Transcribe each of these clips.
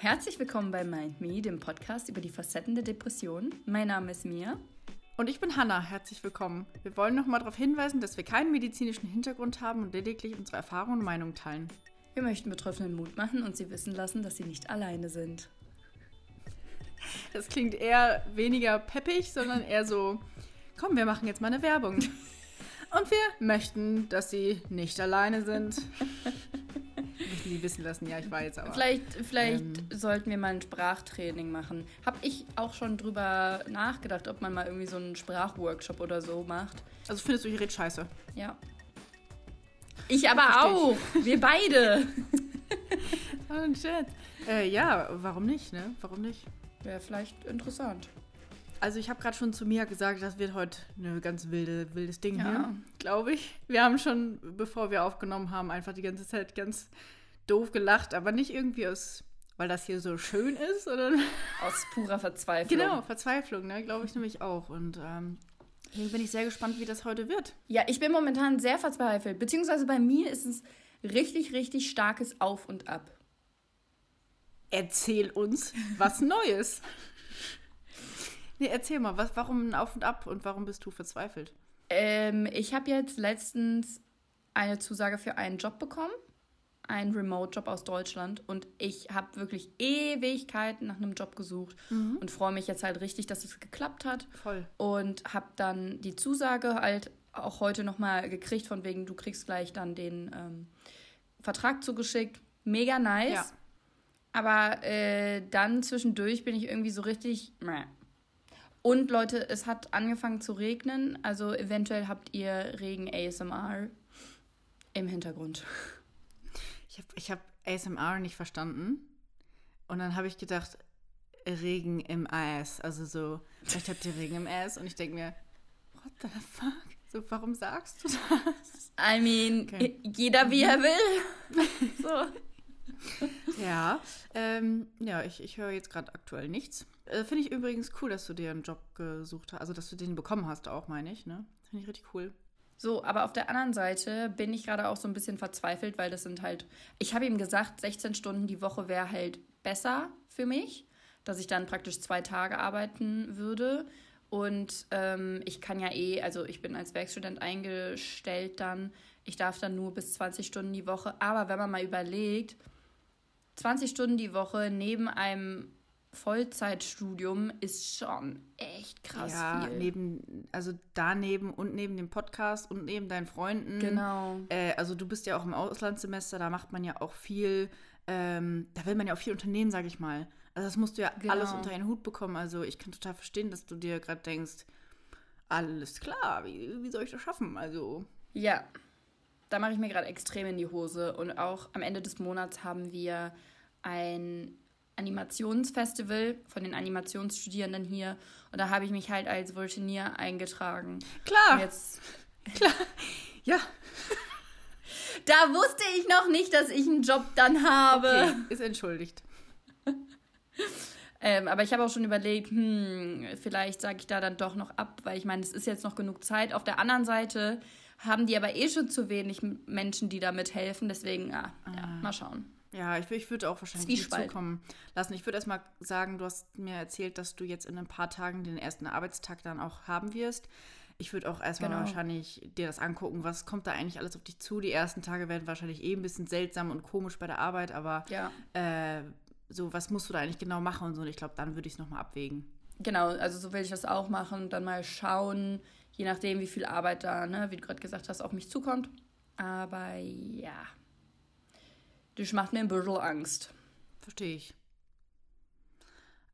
Herzlich willkommen bei Mind Me, dem Podcast über die Facetten der Depression. Mein Name ist Mia. Und ich bin Hanna. Herzlich willkommen. Wir wollen nochmal darauf hinweisen, dass wir keinen medizinischen Hintergrund haben und lediglich unsere Erfahrungen und Meinungen teilen. Wir möchten Betroffenen Mut machen und sie wissen lassen, dass sie nicht alleine sind. Das klingt eher weniger peppig, sondern eher so, komm, wir machen jetzt mal eine Werbung. Und wir möchten, dass sie nicht alleine sind. Sie wissen lassen, ja, ich weiß aber. Vielleicht, vielleicht ähm, sollten wir mal ein Sprachtraining machen. Hab ich auch schon drüber nachgedacht, ob man mal irgendwie so einen Sprachworkshop oder so macht. Also findest du, ich rede scheiße? Ja. Ich aber Versteh auch. Ich. Wir beide. oh, ein Scherz. Äh, ja, warum nicht, ne? Warum nicht? Wäre vielleicht interessant. Also ich habe gerade schon zu Mia gesagt, das wird heute ein ganz wilde, wildes Ding ja. hier, glaube ich. Wir haben schon, bevor wir aufgenommen haben, einfach die ganze Zeit ganz doof gelacht, aber nicht irgendwie aus, weil das hier so schön ist, sondern aus purer Verzweiflung. Genau, Verzweiflung, ne, glaube ich nämlich auch. Und ähm, Deswegen bin ich sehr gespannt, wie das heute wird. Ja, ich bin momentan sehr verzweifelt. Beziehungsweise bei mir ist es richtig, richtig starkes Auf und Ab. Erzähl uns was Neues. Nee, erzähl mal, was, warum ein Auf und Ab und warum bist du verzweifelt? Ähm, ich habe jetzt letztens eine Zusage für einen Job bekommen, einen Remote-Job aus Deutschland und ich habe wirklich Ewigkeiten nach einem Job gesucht mhm. und freue mich jetzt halt richtig, dass es geklappt hat. Voll. Und habe dann die Zusage halt auch heute nochmal gekriegt, von wegen, du kriegst gleich dann den ähm, Vertrag zugeschickt. Mega nice. Ja. Aber äh, dann zwischendurch bin ich irgendwie so richtig. Meh und Leute, es hat angefangen zu regnen, also eventuell habt ihr Regen ASMR im Hintergrund. Ich habe ich hab ASMR nicht verstanden. Und dann habe ich gedacht, Regen im Ass. Also so, vielleicht habt ihr Regen im Ass. Und ich denke mir, what the fuck? So, warum sagst du das? I mean, okay. jeder wie er will. so. Ja, ähm, ja, ich, ich höre jetzt gerade aktuell nichts. Äh, Finde ich übrigens cool, dass du dir einen Job gesucht hast. Also, dass du den bekommen hast, auch, meine ich. Ne? Finde ich richtig cool. So, aber auf der anderen Seite bin ich gerade auch so ein bisschen verzweifelt, weil das sind halt, ich habe ihm gesagt, 16 Stunden die Woche wäre halt besser für mich, dass ich dann praktisch zwei Tage arbeiten würde. Und ähm, ich kann ja eh, also ich bin als Werkstudent eingestellt dann, ich darf dann nur bis 20 Stunden die Woche. Aber wenn man mal überlegt, 20 Stunden die Woche neben einem Vollzeitstudium ist schon echt krass ja, viel. neben, also daneben und neben dem Podcast und neben deinen Freunden. Genau. Äh, also du bist ja auch im Auslandssemester, da macht man ja auch viel, ähm, da will man ja auch viel unternehmen, sag ich mal. Also das musst du ja genau. alles unter einen Hut bekommen. Also ich kann total verstehen, dass du dir gerade denkst, alles klar, wie, wie soll ich das schaffen? Also. Ja, da mache ich mir gerade extrem in die Hose. Und auch am Ende des Monats haben wir ein Animationsfestival von den Animationsstudierenden hier. Und da habe ich mich halt als Voltinier eingetragen. Klar. Jetzt. Klar. Ja. Da wusste ich noch nicht, dass ich einen Job dann habe. Okay, ist entschuldigt. ähm, aber ich habe auch schon überlegt, hm, vielleicht sage ich da dann doch noch ab, weil ich meine, es ist jetzt noch genug Zeit. Auf der anderen Seite haben die aber eh schon zu wenig Menschen, die da mithelfen. Deswegen, ah, ah. ja, mal schauen. Ja, ich, ich würde auch wahrscheinlich nicht zukommen lassen. Ich würde erstmal sagen, du hast mir erzählt, dass du jetzt in ein paar Tagen den ersten Arbeitstag dann auch haben wirst. Ich würde auch erstmal genau. wahrscheinlich dir das angucken, was kommt da eigentlich alles auf dich zu. Die ersten Tage werden wahrscheinlich eh ein bisschen seltsam und komisch bei der Arbeit, aber ja. äh, so, was musst du da eigentlich genau machen und so. Und ich glaube, dann würde ich es nochmal abwägen. Genau, also so will ich das auch machen und dann mal schauen, je nachdem, wie viel Arbeit da, ne, wie du gerade gesagt hast, auf mich zukommt. Aber ja, das macht mir ein bisschen Angst. Verstehe ich.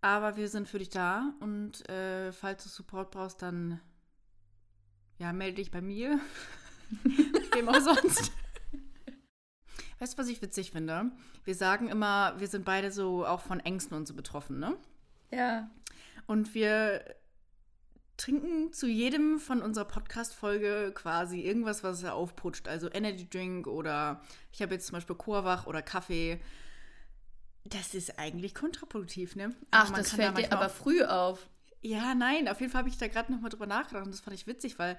Aber wir sind für dich da und äh, falls du Support brauchst, dann ja, melde dich bei mir. Wem auch sonst. Weißt du, was ich witzig finde? Wir sagen immer, wir sind beide so auch von Ängsten und so betroffen, ne? Ja. Und wir trinken zu jedem von unserer Podcast-Folge quasi irgendwas, was er aufputscht. Also Energy Drink oder ich habe jetzt zum Beispiel Chorwach oder Kaffee. Das ist eigentlich kontraproduktiv, ne? Ach, das fällt da dir aber früh auf. Ja, nein, auf jeden Fall habe ich da gerade nochmal drüber nachgedacht und das fand ich witzig, weil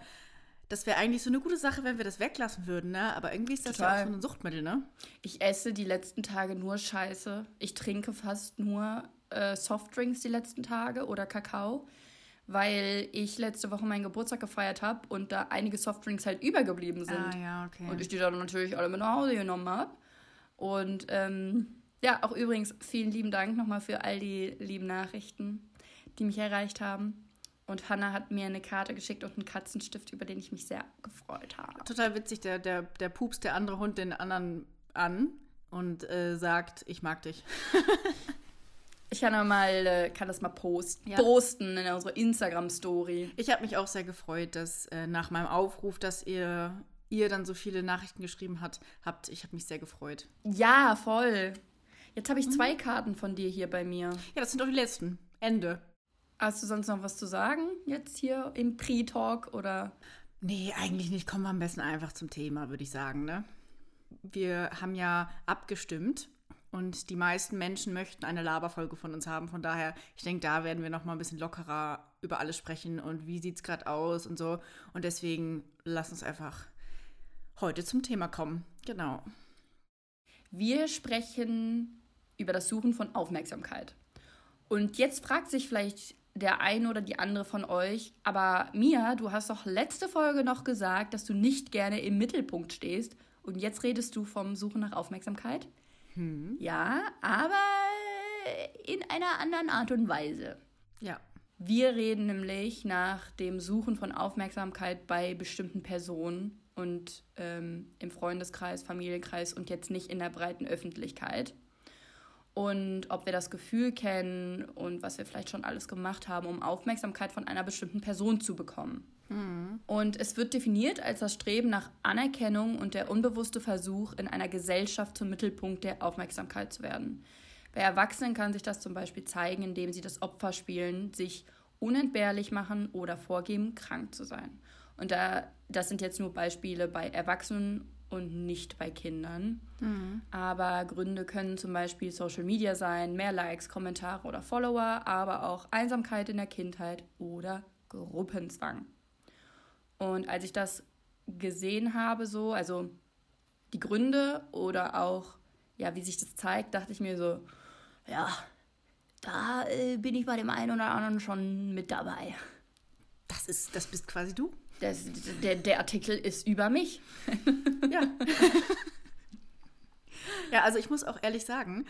das wäre eigentlich so eine gute Sache, wenn wir das weglassen würden, ne? Aber irgendwie ist das Total. ja auch so ein Suchtmittel, ne? Ich esse die letzten Tage nur Scheiße. Ich trinke fast nur äh, Softdrinks die letzten Tage oder Kakao, weil ich letzte Woche meinen Geburtstag gefeiert habe und da einige Softdrinks halt übergeblieben sind. Ah, ja, okay. Und ich die dann natürlich alle mit nach Hause genommen habe. Und ähm, ja, auch übrigens vielen lieben Dank nochmal für all die lieben Nachrichten, die mich erreicht haben. Und Hannah hat mir eine Karte geschickt und einen Katzenstift, über den ich mich sehr gefreut habe. Total witzig, der, der, der pupst der andere Hund den anderen an und äh, sagt, ich mag dich. ich kann, mal, äh, kann das mal posten, ja. posten in unserer Instagram-Story. Ich habe mich auch sehr gefreut, dass äh, nach meinem Aufruf, dass ihr, ihr dann so viele Nachrichten geschrieben hat, habt. Ich habe mich sehr gefreut. Ja, voll. Jetzt habe ich zwei mhm. Karten von dir hier bei mir. Ja, das sind doch die letzten. Ende. Hast du sonst noch was zu sagen jetzt hier im Pre-Talk oder? Nee, eigentlich nicht. Kommen wir am besten einfach zum Thema, würde ich sagen. Ne? Wir haben ja abgestimmt und die meisten Menschen möchten eine Laberfolge von uns haben. Von daher, ich denke, da werden wir noch mal ein bisschen lockerer über alles sprechen und wie sieht es gerade aus und so. Und deswegen lass uns einfach heute zum Thema kommen. Genau. Wir sprechen über das Suchen von Aufmerksamkeit. Und jetzt fragt sich vielleicht der eine oder die andere von euch. Aber Mia, du hast doch letzte Folge noch gesagt, dass du nicht gerne im Mittelpunkt stehst. Und jetzt redest du vom Suchen nach Aufmerksamkeit. Hm. Ja, aber in einer anderen Art und Weise. Ja. Wir reden nämlich nach dem Suchen von Aufmerksamkeit bei bestimmten Personen und ähm, im Freundeskreis, Familienkreis und jetzt nicht in der breiten Öffentlichkeit und ob wir das Gefühl kennen und was wir vielleicht schon alles gemacht haben, um Aufmerksamkeit von einer bestimmten Person zu bekommen. Und es wird definiert als das Streben nach Anerkennung und der unbewusste Versuch, in einer Gesellschaft zum Mittelpunkt der Aufmerksamkeit zu werden. Bei Erwachsenen kann sich das zum Beispiel zeigen, indem sie das Opfer spielen, sich unentbehrlich machen oder vorgeben, krank zu sein. Und da, das sind jetzt nur Beispiele bei Erwachsenen und nicht bei Kindern. Mhm. Aber Gründe können zum Beispiel Social Media sein, mehr Likes, Kommentare oder Follower, aber auch Einsamkeit in der Kindheit oder Gruppenzwang. Und als ich das gesehen habe, so, also die Gründe oder auch, ja, wie sich das zeigt, dachte ich mir so, ja, da äh, bin ich bei dem einen oder anderen schon mit dabei. Das ist, das bist quasi du? Das, der, der Artikel ist über mich. ja. ja, also ich muss auch ehrlich sagen,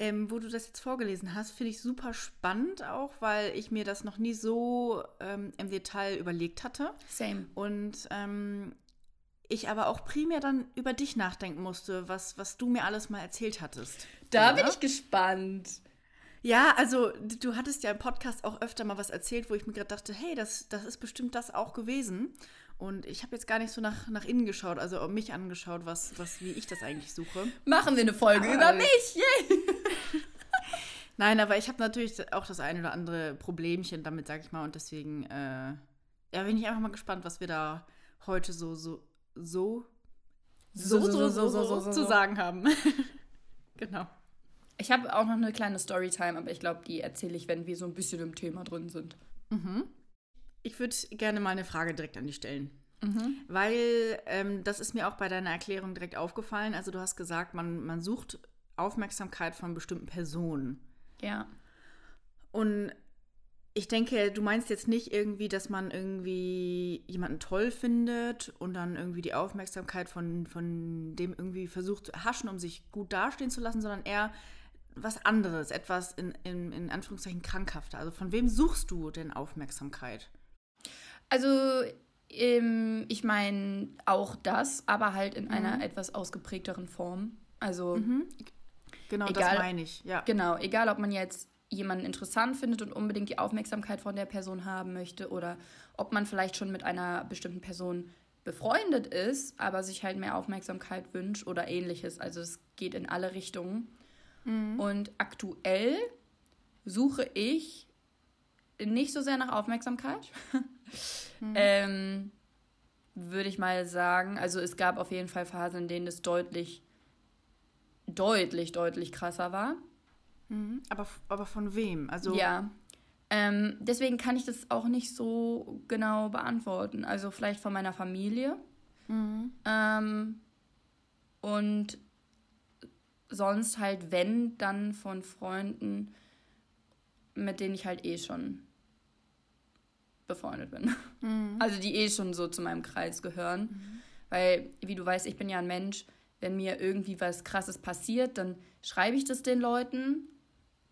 ähm, wo du das jetzt vorgelesen hast, finde ich super spannend auch, weil ich mir das noch nie so ähm, im Detail überlegt hatte. Same. Und ähm, ich aber auch primär dann über dich nachdenken musste, was, was du mir alles mal erzählt hattest. Da ja? bin ich gespannt. Ja, also du hattest ja im Podcast auch öfter mal was erzählt, wo ich mir gerade dachte, hey, das, das ist bestimmt das auch gewesen. Und ich habe jetzt gar nicht so nach, nach innen geschaut, also mich angeschaut, was, was, wie ich das eigentlich suche. Machen wir eine Folge aber, über mich! Yay! Nein, aber ich habe natürlich auch das eine oder andere Problemchen damit, sag ich mal. Und deswegen, äh, ja, bin ich einfach mal gespannt, was wir da heute so, so, so, so, so, so, so, so, so, so zu sagen haben. genau. Ich habe auch noch eine kleine Storytime, aber ich glaube, die erzähle ich, wenn wir so ein bisschen im Thema drin sind. Mhm. Ich würde gerne mal eine Frage direkt an dich stellen. Mhm. Weil ähm, das ist mir auch bei deiner Erklärung direkt aufgefallen. Also du hast gesagt, man, man sucht Aufmerksamkeit von bestimmten Personen. Ja. Und ich denke, du meinst jetzt nicht irgendwie, dass man irgendwie jemanden toll findet und dann irgendwie die Aufmerksamkeit von, von dem irgendwie versucht zu erhaschen, um sich gut dastehen zu lassen, sondern eher, was anderes, etwas in, in, in Anführungszeichen krankhafter. Also von wem suchst du denn Aufmerksamkeit? Also ähm, ich meine auch das, aber halt in mhm. einer etwas ausgeprägteren Form. Also mhm. genau, egal, das meine ich. Ja. Genau, egal ob man jetzt jemanden interessant findet und unbedingt die Aufmerksamkeit von der Person haben möchte oder ob man vielleicht schon mit einer bestimmten Person befreundet ist, aber sich halt mehr Aufmerksamkeit wünscht oder ähnliches. Also es geht in alle Richtungen. Mhm. Und aktuell suche ich nicht so sehr nach Aufmerksamkeit. mhm. ähm, Würde ich mal sagen. Also es gab auf jeden Fall Phasen, in denen es deutlich, deutlich, deutlich krasser war. Mhm. Aber, aber von wem? Also ja. Ähm, deswegen kann ich das auch nicht so genau beantworten. Also vielleicht von meiner Familie. Mhm. Ähm, und sonst halt, wenn, dann von Freunden, mit denen ich halt eh schon befreundet bin. Mhm. Also die eh schon so zu meinem Kreis gehören. Mhm. Weil, wie du weißt, ich bin ja ein Mensch, wenn mir irgendwie was Krasses passiert, dann schreibe ich das den Leuten.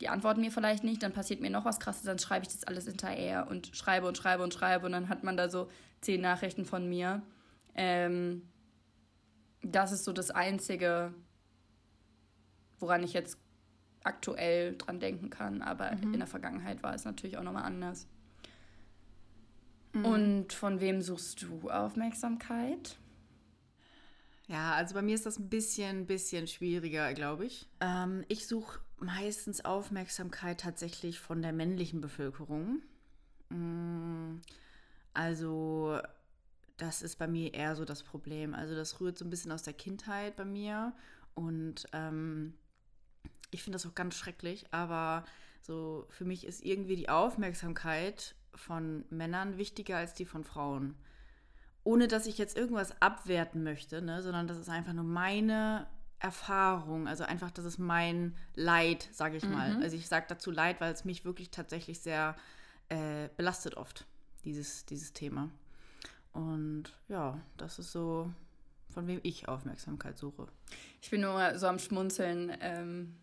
Die antworten mir vielleicht nicht, dann passiert mir noch was Krasses, dann schreibe ich das alles hinterher und schreibe und schreibe und schreibe und dann hat man da so zehn Nachrichten von mir. Ähm, das ist so das Einzige, woran ich jetzt aktuell dran denken kann, aber mhm. in der Vergangenheit war es natürlich auch nochmal anders. Mhm. Und von wem suchst du Aufmerksamkeit? Ja, also bei mir ist das ein bisschen, bisschen schwieriger, glaube ich. Ähm, ich suche meistens Aufmerksamkeit tatsächlich von der männlichen Bevölkerung. Mm, also das ist bei mir eher so das Problem. Also das rührt so ein bisschen aus der Kindheit bei mir und ähm, ich finde das auch ganz schrecklich, aber so für mich ist irgendwie die Aufmerksamkeit von Männern wichtiger als die von Frauen ohne dass ich jetzt irgendwas abwerten möchte, ne, sondern das ist einfach nur meine Erfahrung, also einfach, das ist mein Leid, sage ich mhm. mal. Also ich sage dazu Leid, weil es mich wirklich tatsächlich sehr äh, belastet oft, dieses, dieses Thema. Und ja, das ist so, von wem ich Aufmerksamkeit suche. Ich bin nur so am Schmunzeln, ähm,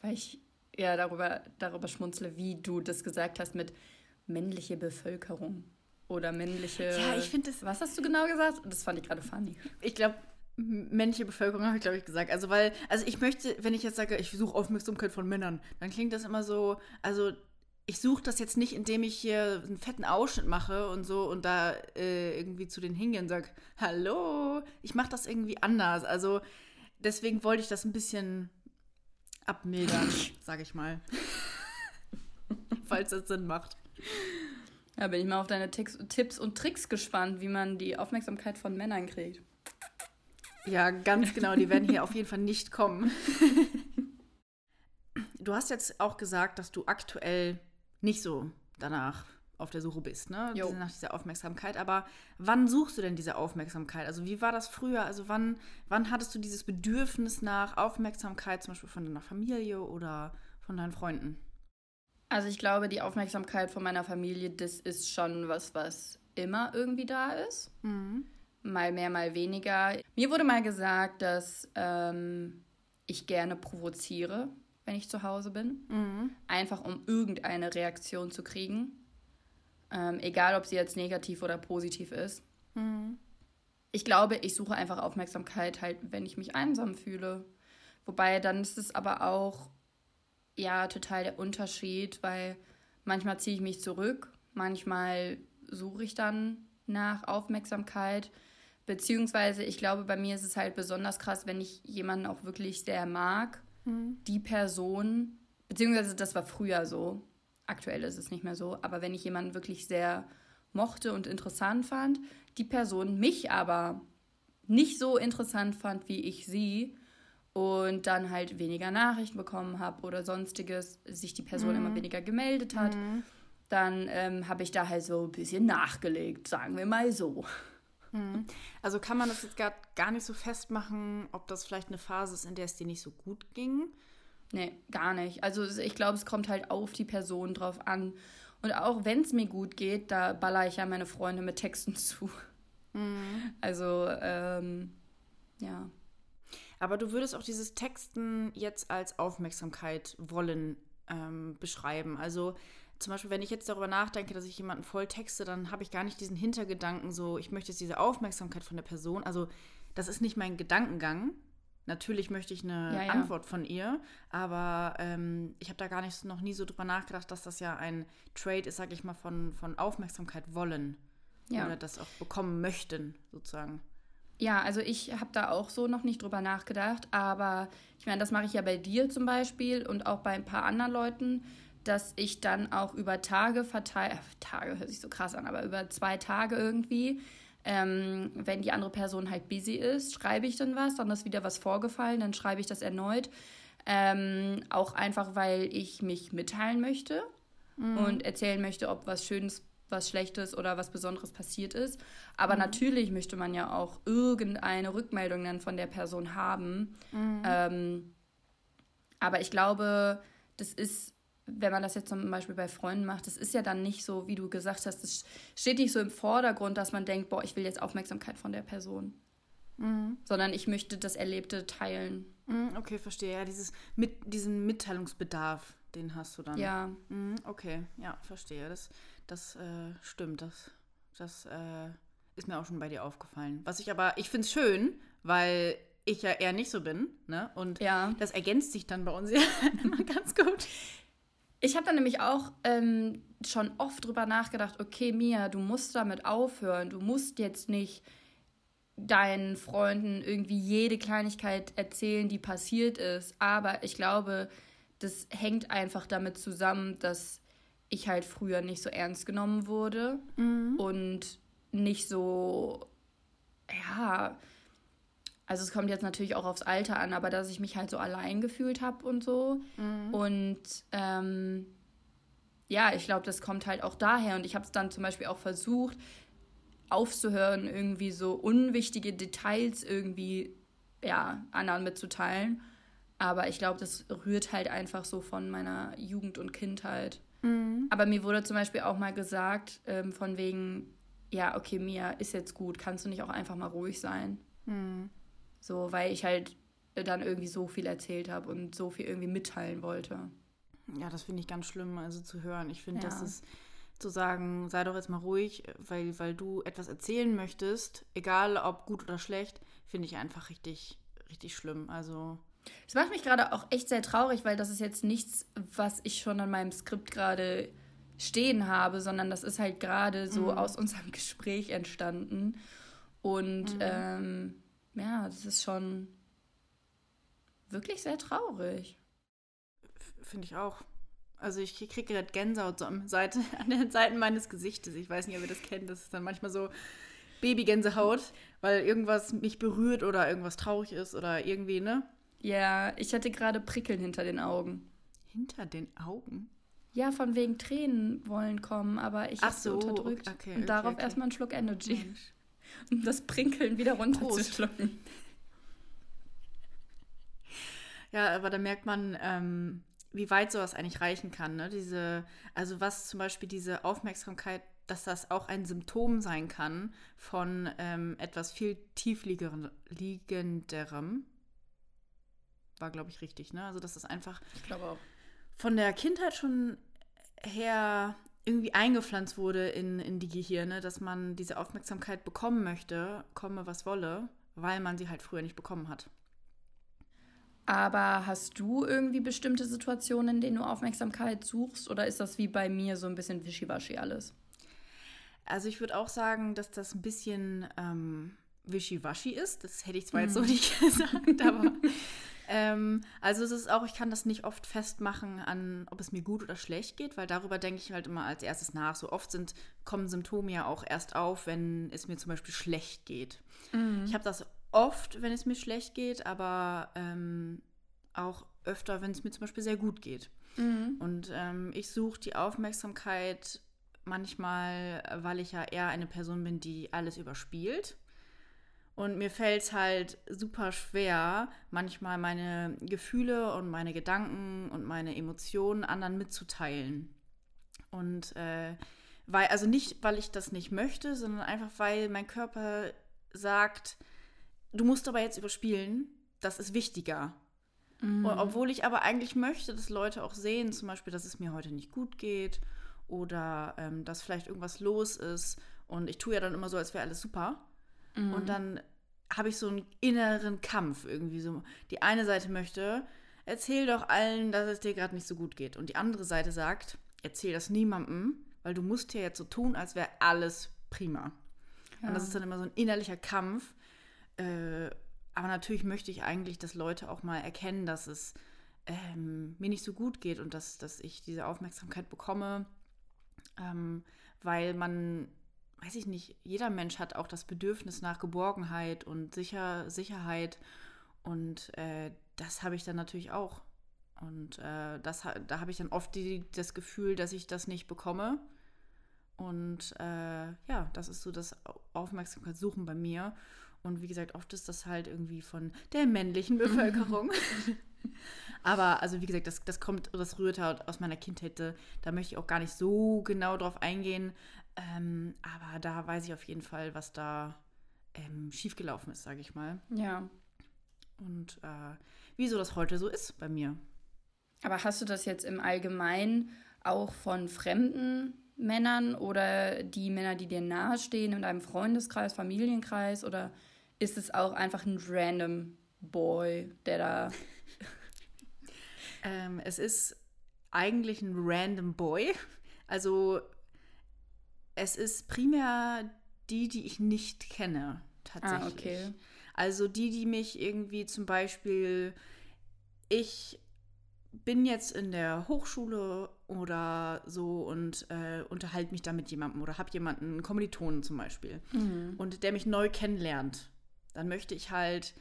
weil ich ja darüber, darüber schmunzle, wie du das gesagt hast mit männliche Bevölkerung oder männliche. Ja, ich finde das. Was hast du genau gesagt? Das fand ich gerade funny. Ich glaube, männliche Bevölkerung habe ich, glaube ich, gesagt. Also, weil, also ich möchte, wenn ich jetzt sage, ich suche Aufmerksamkeit von Männern, dann klingt das immer so, also ich suche das jetzt nicht, indem ich hier einen fetten Ausschnitt mache und so und da äh, irgendwie zu den hingehen und sage, hallo, ich mache das irgendwie anders. Also deswegen wollte ich das ein bisschen abmildern, sage ich mal. Falls das Sinn macht. Ja, bin ich mal auf deine Tipps und Tricks gespannt, wie man die Aufmerksamkeit von Männern kriegt. Ja, ganz genau. Die werden hier auf jeden Fall nicht kommen. Du hast jetzt auch gesagt, dass du aktuell nicht so danach auf der Suche bist, ne? Jo. Nach dieser Aufmerksamkeit. Aber wann suchst du denn diese Aufmerksamkeit? Also wie war das früher? Also wann, wann hattest du dieses Bedürfnis nach Aufmerksamkeit, zum Beispiel von deiner Familie oder von deinen Freunden? Also ich glaube, die Aufmerksamkeit von meiner Familie, das ist schon was, was immer irgendwie da ist. Mhm. Mal mehr, mal weniger. Mir wurde mal gesagt, dass ähm, ich gerne provoziere, wenn ich zu Hause bin. Mhm. Einfach um irgendeine Reaktion zu kriegen. Ähm, egal, ob sie jetzt negativ oder positiv ist. Mhm. Ich glaube, ich suche einfach Aufmerksamkeit halt, wenn ich mich einsam fühle. Wobei dann ist es aber auch ja total der Unterschied, weil manchmal ziehe ich mich zurück, manchmal suche ich dann nach Aufmerksamkeit. Beziehungsweise, ich glaube, bei mir ist es halt besonders krass, wenn ich jemanden auch wirklich sehr mag, mhm. die Person, beziehungsweise das war früher so, aktuell ist es nicht mehr so, aber wenn ich jemanden wirklich sehr mochte und interessant fand, die Person mich aber nicht so interessant fand, wie ich sie, und dann halt weniger Nachrichten bekommen habe oder sonstiges, sich die Person mhm. immer weniger gemeldet hat, mhm. dann ähm, habe ich da halt so ein bisschen nachgelegt, sagen wir mal so. Mhm. Also kann man das jetzt gar, gar nicht so festmachen, ob das vielleicht eine Phase ist, in der es dir nicht so gut ging? Nee, gar nicht. Also ich glaube, es kommt halt auf die Person drauf an. Und auch wenn es mir gut geht, da baller ich ja meine Freunde mit Texten zu. Mhm. Also, ähm, ja. Aber du würdest auch dieses Texten jetzt als Aufmerksamkeit wollen ähm, beschreiben. Also zum Beispiel, wenn ich jetzt darüber nachdenke, dass ich jemanden voll texte, dann habe ich gar nicht diesen Hintergedanken, so, ich möchte jetzt diese Aufmerksamkeit von der Person. Also, das ist nicht mein Gedankengang. Natürlich möchte ich eine ja, ja. Antwort von ihr, aber ähm, ich habe da gar nicht noch nie so drüber nachgedacht, dass das ja ein Trade ist, sage ich mal, von, von Aufmerksamkeit wollen. Ja. Oder das auch bekommen möchten, sozusagen. Ja, also ich habe da auch so noch nicht drüber nachgedacht, aber ich meine, das mache ich ja bei dir zum Beispiel und auch bei ein paar anderen Leuten, dass ich dann auch über Tage verteile, äh, Tage hört sich so krass an, aber über zwei Tage irgendwie, ähm, wenn die andere Person halt busy ist, schreibe ich dann was, dann ist wieder was vorgefallen, dann schreibe ich das erneut. Ähm, auch einfach, weil ich mich mitteilen möchte. mhm. und erzählen möchte, ob was Schönes, was Schlechtes oder was Besonderes passiert ist. Aber mhm. natürlich möchte man ja auch irgendeine Rückmeldung dann von der Person haben. Mhm. Ähm, aber ich glaube, das ist wenn man das jetzt zum Beispiel bei Freunden macht, das ist ja dann nicht so, wie du gesagt hast, das steht nicht so im Vordergrund, dass man denkt, boah, ich will jetzt Aufmerksamkeit von der Person. Mhm. Sondern ich möchte das Erlebte teilen. Mhm, okay, verstehe. Ja, dieses mit, diesen Mitteilungsbedarf, den hast du dann. Ja. Mhm, okay, ja, verstehe. Das, das äh, stimmt. Das, das äh, ist mir auch schon bei dir aufgefallen. Was ich aber, ich finde es schön, weil ich ja eher nicht so bin. Ne? Und ja. das ergänzt sich dann bei uns ja immer ganz gut. Ich habe dann nämlich auch ähm, schon oft drüber nachgedacht, okay, Mia, du musst damit aufhören. Du musst jetzt nicht deinen Freunden irgendwie jede Kleinigkeit erzählen, die passiert ist. Aber ich glaube, das hängt einfach damit zusammen, dass ich halt früher nicht so ernst genommen wurde mhm. und nicht so, ja, also es kommt jetzt natürlich auch aufs Alter an, aber dass ich mich halt so allein gefühlt habe und so. Mhm. Und ähm, ja, ich glaube, das kommt halt auch daher. Und ich habe es dann zum Beispiel auch versucht, aufzuhören, irgendwie so unwichtige Details irgendwie ja, anderen mitzuteilen. Aber ich glaube, das rührt halt einfach so von meiner Jugend und Kindheit. Mhm. Aber mir wurde zum Beispiel auch mal gesagt, ähm, von wegen, ja, okay, Mia, ist jetzt gut, kannst du nicht auch einfach mal ruhig sein? Mhm. So, weil ich halt dann irgendwie so viel erzählt habe und so viel irgendwie mitteilen wollte. Ja, das finde ich ganz schlimm, also zu hören. Ich finde, ja. das ist zu sagen, sei doch jetzt mal ruhig, weil, weil du etwas erzählen möchtest, egal ob gut oder schlecht, finde ich einfach richtig, richtig schlimm. Also. Es macht mich gerade auch echt sehr traurig, weil das ist jetzt nichts, was ich schon an meinem Skript gerade stehen habe, sondern das ist halt gerade so mhm. aus unserem Gespräch entstanden. Und mhm. ähm, ja, das ist schon wirklich sehr traurig. Finde ich auch. Also ich kriege gerade Gänsehaut so am Seite, an den Seiten meines Gesichtes. Ich weiß nicht, ob ihr das kennt. Das ist dann manchmal so Babygänsehaut, weil irgendwas mich berührt oder irgendwas traurig ist oder irgendwie, ne? Ja, ich hatte gerade Prickeln hinter den Augen. Hinter den Augen? Ja, von wegen Tränen wollen kommen, aber ich habe so, unterdrückt. Okay, okay, und darauf okay. erstmal einen Schluck Energy. Mensch um das Prinkeln wieder runterzuschlucken. Ja, aber da merkt man, ähm, wie weit sowas eigentlich reichen kann. Ne? Diese, also was zum Beispiel diese Aufmerksamkeit, dass das auch ein Symptom sein kann von ähm, etwas viel tiefliegenderem. War, glaube ich, richtig, ne? Also, dass das einfach von der Kindheit schon her irgendwie eingepflanzt wurde in, in die Gehirne, dass man diese Aufmerksamkeit bekommen möchte, komme was wolle, weil man sie halt früher nicht bekommen hat. Aber hast du irgendwie bestimmte Situationen, in denen du Aufmerksamkeit suchst oder ist das wie bei mir so ein bisschen wischiwaschi alles? Also ich würde auch sagen, dass das ein bisschen ähm, wischiwaschi ist. Das hätte ich zwar jetzt so mhm. nicht gesagt, aber ähm, also es ist auch, ich kann das nicht oft festmachen an, ob es mir gut oder schlecht geht, weil darüber denke ich halt immer als erstes nach. So oft sind, kommen Symptome ja auch erst auf, wenn es mir zum Beispiel schlecht geht. Mhm. Ich habe das oft, wenn es mir schlecht geht, aber ähm, auch öfter, wenn es mir zum Beispiel sehr gut geht. Mhm. Und ähm, ich suche die Aufmerksamkeit manchmal, weil ich ja eher eine Person bin, die alles überspielt. Und mir fällt es halt super schwer, manchmal meine Gefühle und meine Gedanken und meine Emotionen anderen mitzuteilen. Und äh, weil, also nicht, weil ich das nicht möchte, sondern einfach, weil mein Körper sagt, du musst aber jetzt überspielen, das ist wichtiger. Mhm. Und obwohl ich aber eigentlich möchte, dass Leute auch sehen, zum Beispiel, dass es mir heute nicht gut geht oder ähm, dass vielleicht irgendwas los ist. Und ich tue ja dann immer so, als wäre alles super. Mhm. Und dann habe ich so einen inneren Kampf irgendwie so. Die eine Seite möchte, erzähl doch allen, dass es dir gerade nicht so gut geht. Und die andere Seite sagt, erzähl das niemandem, weil du musst ja jetzt so tun, als wäre alles prima. Ja. Und das ist dann immer so ein innerlicher Kampf. Äh, aber natürlich möchte ich eigentlich, dass Leute auch mal erkennen, dass es ähm, mir nicht so gut geht und dass, dass ich diese Aufmerksamkeit bekomme, ähm, weil man weiß ich nicht, jeder Mensch hat auch das Bedürfnis nach Geborgenheit und Sicher Sicherheit. Und äh, das habe ich dann natürlich auch. Und äh, das, da habe ich dann oft die, das Gefühl, dass ich das nicht bekomme. Und äh, ja, das ist so das Aufmerksamkeitssuchen bei mir. Und wie gesagt, oft ist das halt irgendwie von der männlichen Bevölkerung. Aber also wie gesagt, das, das kommt, das rührt halt aus meiner Kindheit. Da möchte ich auch gar nicht so genau drauf eingehen. Ähm, aber da weiß ich auf jeden Fall, was da ähm, schiefgelaufen ist, sage ich mal. Ja. Und äh, wieso das heute so ist bei mir. Aber hast du das jetzt im Allgemeinen auch von fremden Männern oder die Männer, die dir nahestehen in deinem Freundeskreis, Familienkreis oder ist es auch einfach ein random Boy, der da. ähm, es ist eigentlich ein random Boy. Also es ist primär die, die ich nicht kenne, tatsächlich. Ah, okay. Also die, die mich irgendwie zum Beispiel, ich bin jetzt in der Hochschule oder so und äh, unterhalte mich da mit jemandem oder habe jemanden, einen Kommilitonen zum Beispiel, mhm. und der mich neu kennenlernt, dann möchte ich halt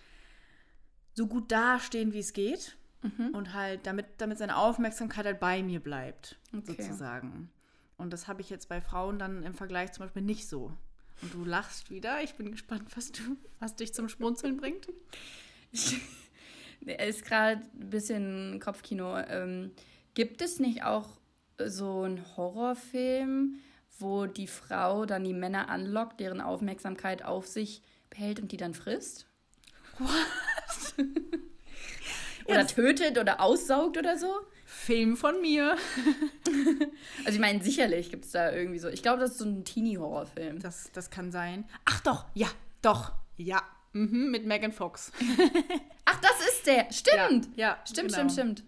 so gut dastehen, wie es geht mhm. und halt, damit, damit seine Aufmerksamkeit halt bei mir bleibt, okay. sozusagen. Und das habe ich jetzt bei Frauen dann im Vergleich zum Beispiel nicht so. Und du lachst wieder. Ich bin gespannt, was, du, was dich zum Schmunzeln bringt. ist gerade ein bisschen Kopfkino. Ähm, gibt es nicht auch so einen Horrorfilm, wo die Frau dann die Männer anlockt, deren Aufmerksamkeit auf sich behält und die dann frisst? What? oder ja, tötet oder aussaugt oder so? Film von mir. also ich meine, sicherlich gibt es da irgendwie so. Ich glaube, das ist so ein Teenie-Horrorfilm. Das, das kann sein. Ach doch, ja, doch, ja. Mhm, mit Megan Fox. Ach, das ist der. Stimmt. Ja, ja stimmt, genau. stimmt, stimmt.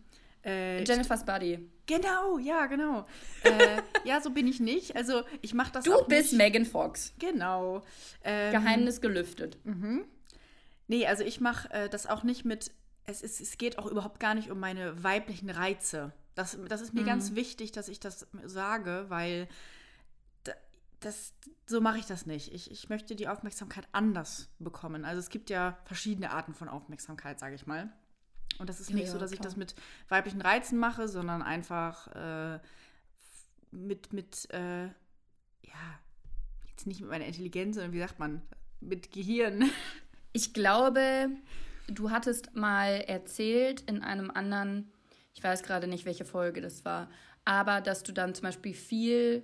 Äh, Jennifer's Buddy. Genau, ja, genau. äh, ja, so bin ich nicht. Also ich mache das du bist Megan Fox. Genau. Ähm, Geheimnis gelüftet. Mhm. Nee, also ich mache äh, das auch nicht mit, es, ist, es geht auch überhaupt gar nicht um meine weiblichen Reize. Das, das ist mir mhm. ganz wichtig, dass ich das sage, weil das, so mache ich das nicht. Ich, ich möchte die Aufmerksamkeit anders bekommen. Also es gibt ja verschiedene Arten von Aufmerksamkeit, sage ich mal. Und das ist nicht ja, so, dass klar. ich das mit weiblichen Reizen mache, sondern einfach äh, mit, mit äh, ja, jetzt nicht mit meiner Intelligenz, sondern wie sagt man, mit Gehirn. Ich glaube, du hattest mal erzählt in einem anderen, ich weiß gerade nicht, welche Folge das war, aber dass du dann zum Beispiel viel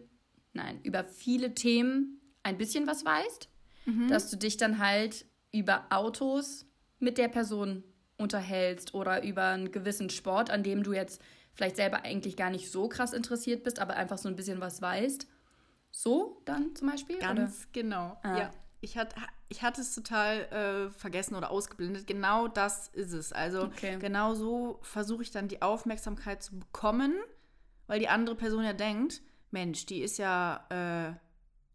nein, über viele Themen ein bisschen was weißt, mhm. dass du dich dann halt über Autos mit der Person unterhältst oder über einen gewissen Sport, an dem du jetzt vielleicht selber eigentlich gar nicht so krass interessiert bist, aber einfach so ein bisschen was weißt. So dann zum Beispiel? Ganz oder? genau, ah. ja. Ich hatte, ich hatte es total äh, vergessen oder ausgeblendet. Genau das ist es. Also okay. genau so versuche ich dann die Aufmerksamkeit zu bekommen, weil die andere Person ja denkt, Mensch, die ist ja, äh,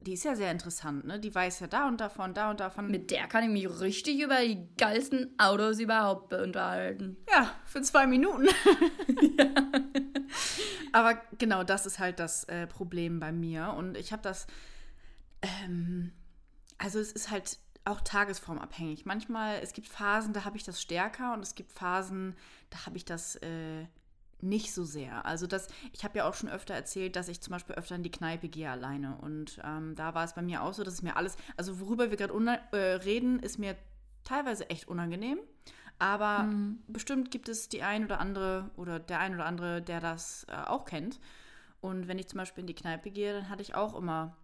die ist ja sehr interessant, ne? Die weiß ja da und davon, da und davon. Mit der kann ich mich richtig über die geilsten Autos überhaupt unterhalten. Ja, für zwei Minuten. ja. Aber genau das ist halt das äh, Problem bei mir. Und ich habe das, ähm, also es ist halt auch tagesformabhängig. Manchmal, es gibt Phasen, da habe ich das stärker und es gibt Phasen, da habe ich das äh, nicht so sehr. Also das, ich habe ja auch schon öfter erzählt, dass ich zum Beispiel öfter in die Kneipe gehe alleine. Und ähm, da war es bei mir auch so, dass es mir alles, also worüber wir gerade äh, reden, ist mir teilweise echt unangenehm. Aber mhm. bestimmt gibt es die ein oder andere oder der ein oder andere, der das äh, auch kennt. Und wenn ich zum Beispiel in die Kneipe gehe, dann hatte ich auch immer,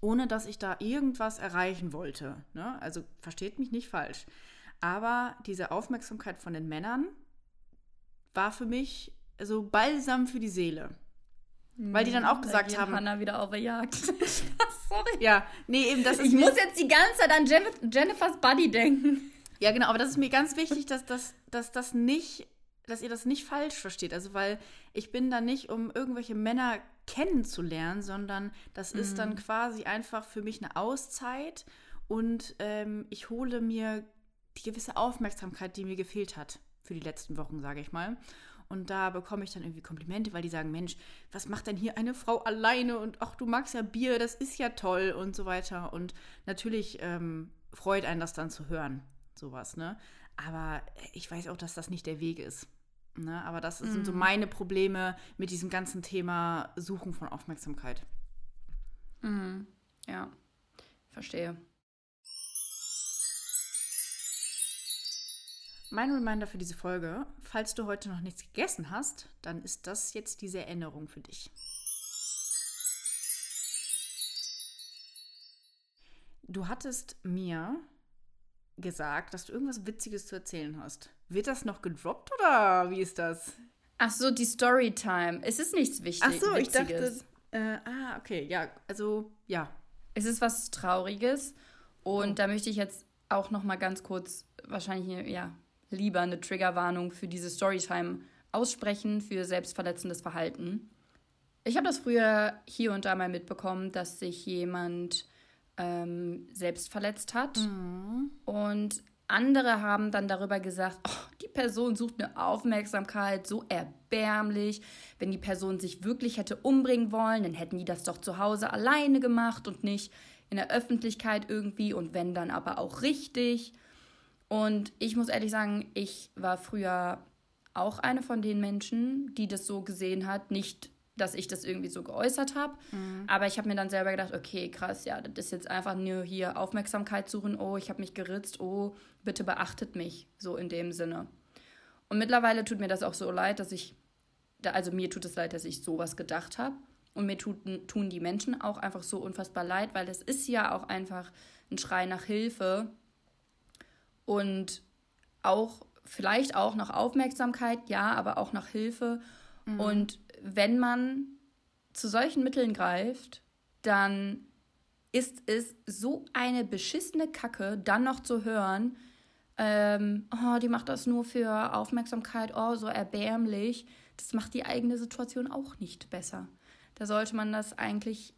ohne dass ich da irgendwas erreichen wollte. Ne? Also versteht mich nicht falsch. Aber diese Aufmerksamkeit von den Männern war für mich so Balsam für die Seele. Weil die dann auch gesagt da haben. Hannah wieder auf der Jagd. Sorry. Ja, nee, eben das ist. Ich muss jetzt die ganze Zeit an Jennifers Buddy denken. Ja, genau, aber das ist mir ganz wichtig, dass, dass, dass das nicht, dass ihr das nicht falsch versteht. Also, weil ich bin da nicht, um irgendwelche Männer kennenzulernen, sondern das mhm. ist dann mhm. quasi einfach für mich eine Auszeit und ähm, ich hole mir die gewisse Aufmerksamkeit, die mir gefehlt hat für die letzten Wochen, sage ich mal. Und da bekomme ich dann irgendwie Komplimente, weil die sagen, Mensch, was macht denn hier eine Frau alleine? Und ach, du magst ja Bier, das ist ja toll und so weiter. Und natürlich ähm, freut einen das dann zu hören, sowas, ne? Aber ich weiß auch, dass das nicht der Weg ist. Ne? Aber das mhm. sind so mhm. meine Probleme mit diesem ganzen Thema Suchen von Aufmerksamkeit. Mhm. Ja, verstehe. Mein Reminder für diese Folge, falls du heute noch nichts gegessen hast, dann ist das jetzt diese Erinnerung für dich. Du hattest mir gesagt, dass du irgendwas Witziges zu erzählen hast. Wird das noch gedroppt oder wie ist das? Ach so, die Storytime. Es ist nichts Wichtiges. Ach so, ich dachte. Äh, ah, okay, ja, also ja. Es ist was Trauriges und oh. da möchte ich jetzt auch noch mal ganz kurz wahrscheinlich ja lieber eine Triggerwarnung für diese Storytime aussprechen für selbstverletzendes Verhalten. Ich habe das früher hier und da mal mitbekommen, dass sich jemand ähm, selbst verletzt hat. Mhm. Und andere haben dann darüber gesagt, oh, die Person sucht eine Aufmerksamkeit, so erbärmlich. Wenn die Person sich wirklich hätte umbringen wollen, dann hätten die das doch zu Hause alleine gemacht und nicht in der Öffentlichkeit irgendwie und wenn dann aber auch richtig. Und ich muss ehrlich sagen, ich war früher auch eine von den Menschen, die das so gesehen hat, nicht dass ich das irgendwie so geäußert habe. Mhm. Aber ich habe mir dann selber gedacht, okay, krass, ja, das ist jetzt einfach nur hier Aufmerksamkeit suchen. Oh, ich habe mich geritzt. Oh, bitte beachtet mich. So in dem Sinne. Und mittlerweile tut mir das auch so leid, dass ich, also mir tut es leid, dass ich sowas gedacht habe. Und mir tut, tun die Menschen auch einfach so unfassbar leid, weil es ist ja auch einfach ein Schrei nach Hilfe. Und auch, vielleicht auch nach Aufmerksamkeit, ja, aber auch nach Hilfe. Mhm. Und wenn man zu solchen Mitteln greift, dann ist es so eine beschissene Kacke, dann noch zu hören, ähm, oh, die macht das nur für Aufmerksamkeit, oh, so erbärmlich. Das macht die eigene Situation auch nicht besser. Da sollte man das eigentlich,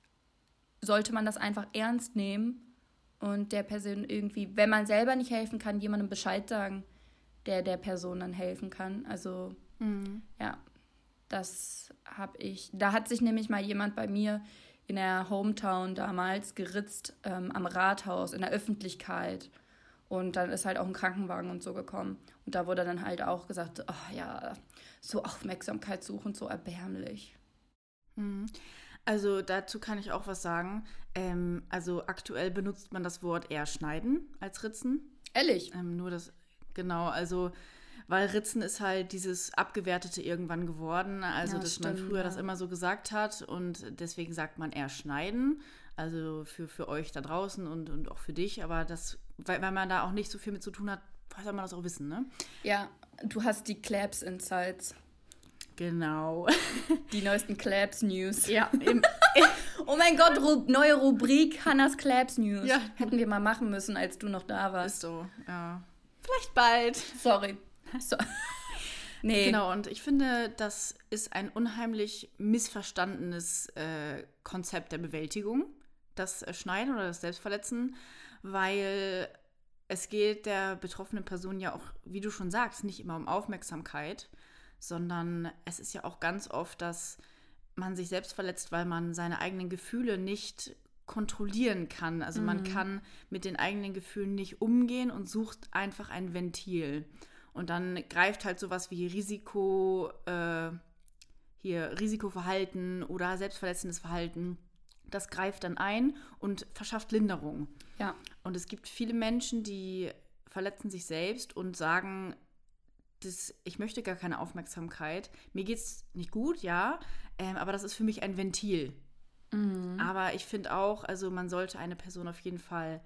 sollte man das einfach ernst nehmen und der Person irgendwie, wenn man selber nicht helfen kann, jemandem Bescheid sagen, der der Person dann helfen kann. Also, mhm. ja, das habe ich. Da hat sich nämlich mal jemand bei mir in der Hometown damals geritzt ähm, am Rathaus, in der Öffentlichkeit. Und dann ist halt auch ein Krankenwagen und so gekommen. Und da wurde dann halt auch gesagt, oh ja, so Aufmerksamkeit suchen, so erbärmlich. Mhm. Also dazu kann ich auch was sagen. Ähm, also aktuell benutzt man das Wort eher schneiden als ritzen. Ehrlich? Ähm, nur das, genau, also weil Ritzen ist halt dieses Abgewertete irgendwann geworden. Also, ja, dass stimmt, man früher ja. das immer so gesagt hat und deswegen sagt man eher schneiden. Also für, für euch da draußen und, und auch für dich. Aber das, weil, weil man da auch nicht so viel mit zu tun hat, soll man das auch wissen, ne? Ja, du hast die Claps Insights. Genau. Die neuesten Claps News. Ja. Im, oh mein Gott, Ru neue Rubrik Hannas Claps News. Ja. Hätten wir mal machen müssen, als du noch da warst. Ist so, ja. Vielleicht bald. Sorry. So. nee. Genau, und ich finde, das ist ein unheimlich missverstandenes äh, Konzept der Bewältigung, das Schneiden oder das Selbstverletzen, weil es geht der betroffenen Person ja auch, wie du schon sagst, nicht immer um Aufmerksamkeit, sondern es ist ja auch ganz oft, dass man sich selbst verletzt, weil man seine eigenen Gefühle nicht kontrollieren kann. Also mhm. man kann mit den eigenen Gefühlen nicht umgehen und sucht einfach ein Ventil. Und dann greift halt sowas wie Risiko, äh, hier Risikoverhalten oder selbstverletzendes Verhalten. Das greift dann ein und verschafft Linderung. Ja. Und es gibt viele Menschen, die verletzen sich selbst und sagen, das, ich möchte gar keine Aufmerksamkeit. Mir geht es nicht gut, ja, ähm, aber das ist für mich ein Ventil. Mhm. Aber ich finde auch, also man sollte eine Person auf jeden Fall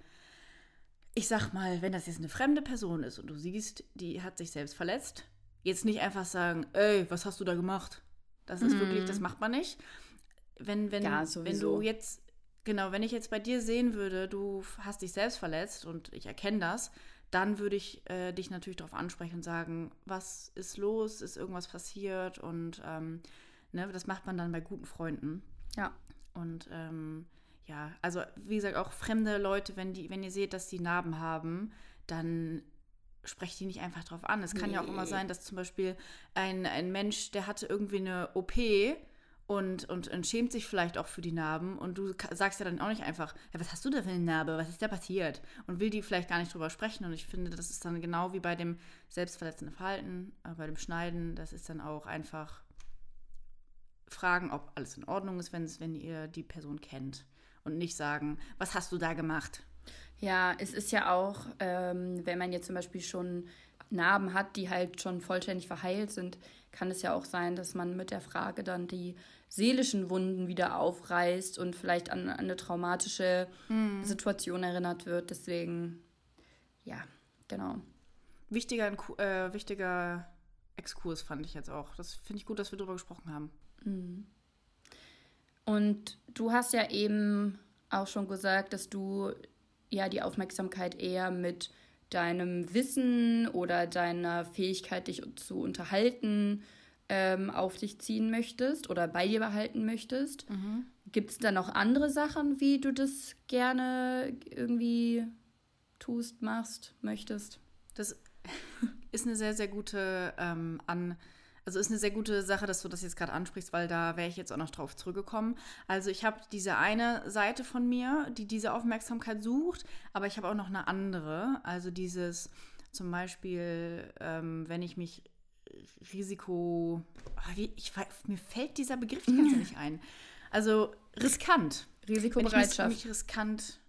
ich sag mal, wenn das jetzt eine fremde Person ist und du siehst, die hat sich selbst verletzt, jetzt nicht einfach sagen, ey, was hast du da gemacht? Das ist mhm. wirklich, das macht man nicht. Wenn, wenn, ja, wenn du jetzt, genau, wenn ich jetzt bei dir sehen würde, du hast dich selbst verletzt und ich erkenne das, dann würde ich äh, dich natürlich darauf ansprechen und sagen, was ist los, ist irgendwas passiert und ähm, ne, das macht man dann bei guten Freunden. Ja. Und ähm, ja, also wie gesagt, auch fremde Leute, wenn, die, wenn ihr seht, dass die Narben haben, dann sprecht die nicht einfach drauf an. Es kann nee. ja auch immer sein, dass zum Beispiel ein, ein Mensch, der hatte irgendwie eine OP und, und, und schämt sich vielleicht auch für die Narben und du sagst ja dann auch nicht einfach, ja, was hast du da für eine Narbe, was ist da passiert und will die vielleicht gar nicht drüber sprechen und ich finde, das ist dann genau wie bei dem selbstverletzenden Verhalten, äh, bei dem Schneiden, das ist dann auch einfach fragen, ob alles in Ordnung ist, wenn, wenn ihr die Person kennt und nicht sagen, was hast du da gemacht? Ja, es ist ja auch, ähm, wenn man jetzt zum Beispiel schon Narben hat, die halt schon vollständig verheilt sind, kann es ja auch sein, dass man mit der Frage dann die seelischen Wunden wieder aufreißt und vielleicht an, an eine traumatische mhm. Situation erinnert wird. Deswegen, ja, genau. Wichtiger, äh, wichtiger Exkurs fand ich jetzt auch. Das finde ich gut, dass wir darüber gesprochen haben. Mhm. Und du hast ja eben auch schon gesagt, dass du ja die Aufmerksamkeit eher mit deinem Wissen oder deiner Fähigkeit, dich zu unterhalten, ähm, auf dich ziehen möchtest oder bei dir behalten möchtest. Mhm. Gibt es da noch andere Sachen, wie du das gerne irgendwie tust, machst, möchtest? Das ist eine sehr, sehr gute ähm, an also ist eine sehr gute Sache, dass du das jetzt gerade ansprichst, weil da wäre ich jetzt auch noch drauf zurückgekommen. Also ich habe diese eine Seite von mir, die diese Aufmerksamkeit sucht, aber ich habe auch noch eine andere. Also dieses zum Beispiel, ähm, wenn ich mich Risiko, oh, wie, ich, mir fällt dieser Begriff die ganze nicht ein. Also riskant. Risikobereitschaft. Wenn ich mich, mich riskant,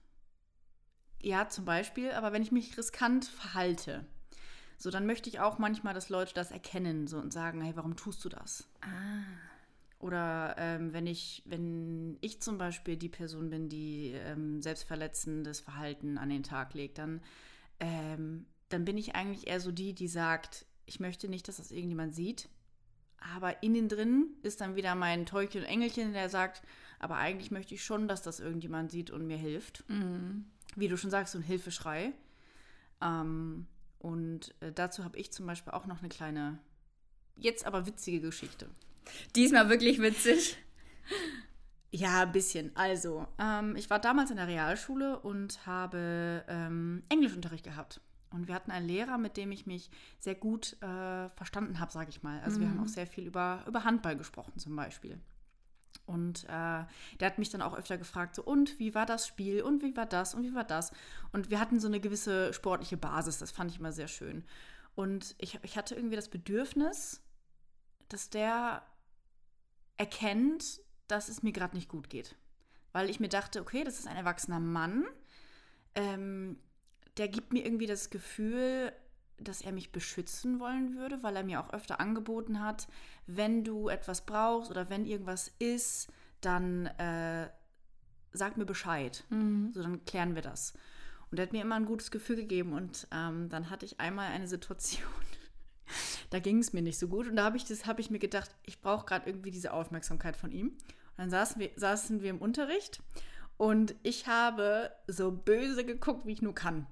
ja zum Beispiel, aber wenn ich mich riskant verhalte, so, dann möchte ich auch manchmal, dass Leute das erkennen so, und sagen, hey, warum tust du das? Ah. Oder ähm, wenn ich, wenn ich zum Beispiel die Person bin, die ähm, selbstverletzendes Verhalten an den Tag legt, dann, ähm, dann bin ich eigentlich eher so die, die sagt, ich möchte nicht, dass das irgendjemand sieht. Aber innen drin ist dann wieder mein Teufel und Engelchen, der sagt, aber eigentlich möchte ich schon, dass das irgendjemand sieht und mir hilft. Mhm. Wie du schon sagst, so ein Hilfeschrei. Ähm, und äh, dazu habe ich zum Beispiel auch noch eine kleine, jetzt aber witzige Geschichte. Diesmal wirklich witzig. Ja, ein bisschen. Also, ähm, ich war damals in der Realschule und habe ähm, Englischunterricht gehabt. Und wir hatten einen Lehrer, mit dem ich mich sehr gut äh, verstanden habe, sage ich mal. Also mhm. wir haben mhm. auch sehr viel über, über Handball gesprochen zum Beispiel. Und äh, der hat mich dann auch öfter gefragt, so, und wie war das Spiel und wie war das und wie war das? Und wir hatten so eine gewisse sportliche Basis, das fand ich immer sehr schön. Und ich, ich hatte irgendwie das Bedürfnis, dass der erkennt, dass es mir gerade nicht gut geht. Weil ich mir dachte, okay, das ist ein erwachsener Mann, ähm, der gibt mir irgendwie das Gefühl, dass er mich beschützen wollen würde, weil er mir auch öfter angeboten hat, wenn du etwas brauchst oder wenn irgendwas ist, dann äh, sag mir Bescheid. Mhm. So, dann klären wir das. Und er hat mir immer ein gutes Gefühl gegeben. Und ähm, dann hatte ich einmal eine Situation, da ging es mir nicht so gut. Und da habe ich, hab ich mir gedacht, ich brauche gerade irgendwie diese Aufmerksamkeit von ihm. Und dann saßen wir, saßen wir im Unterricht und ich habe so böse geguckt, wie ich nur kann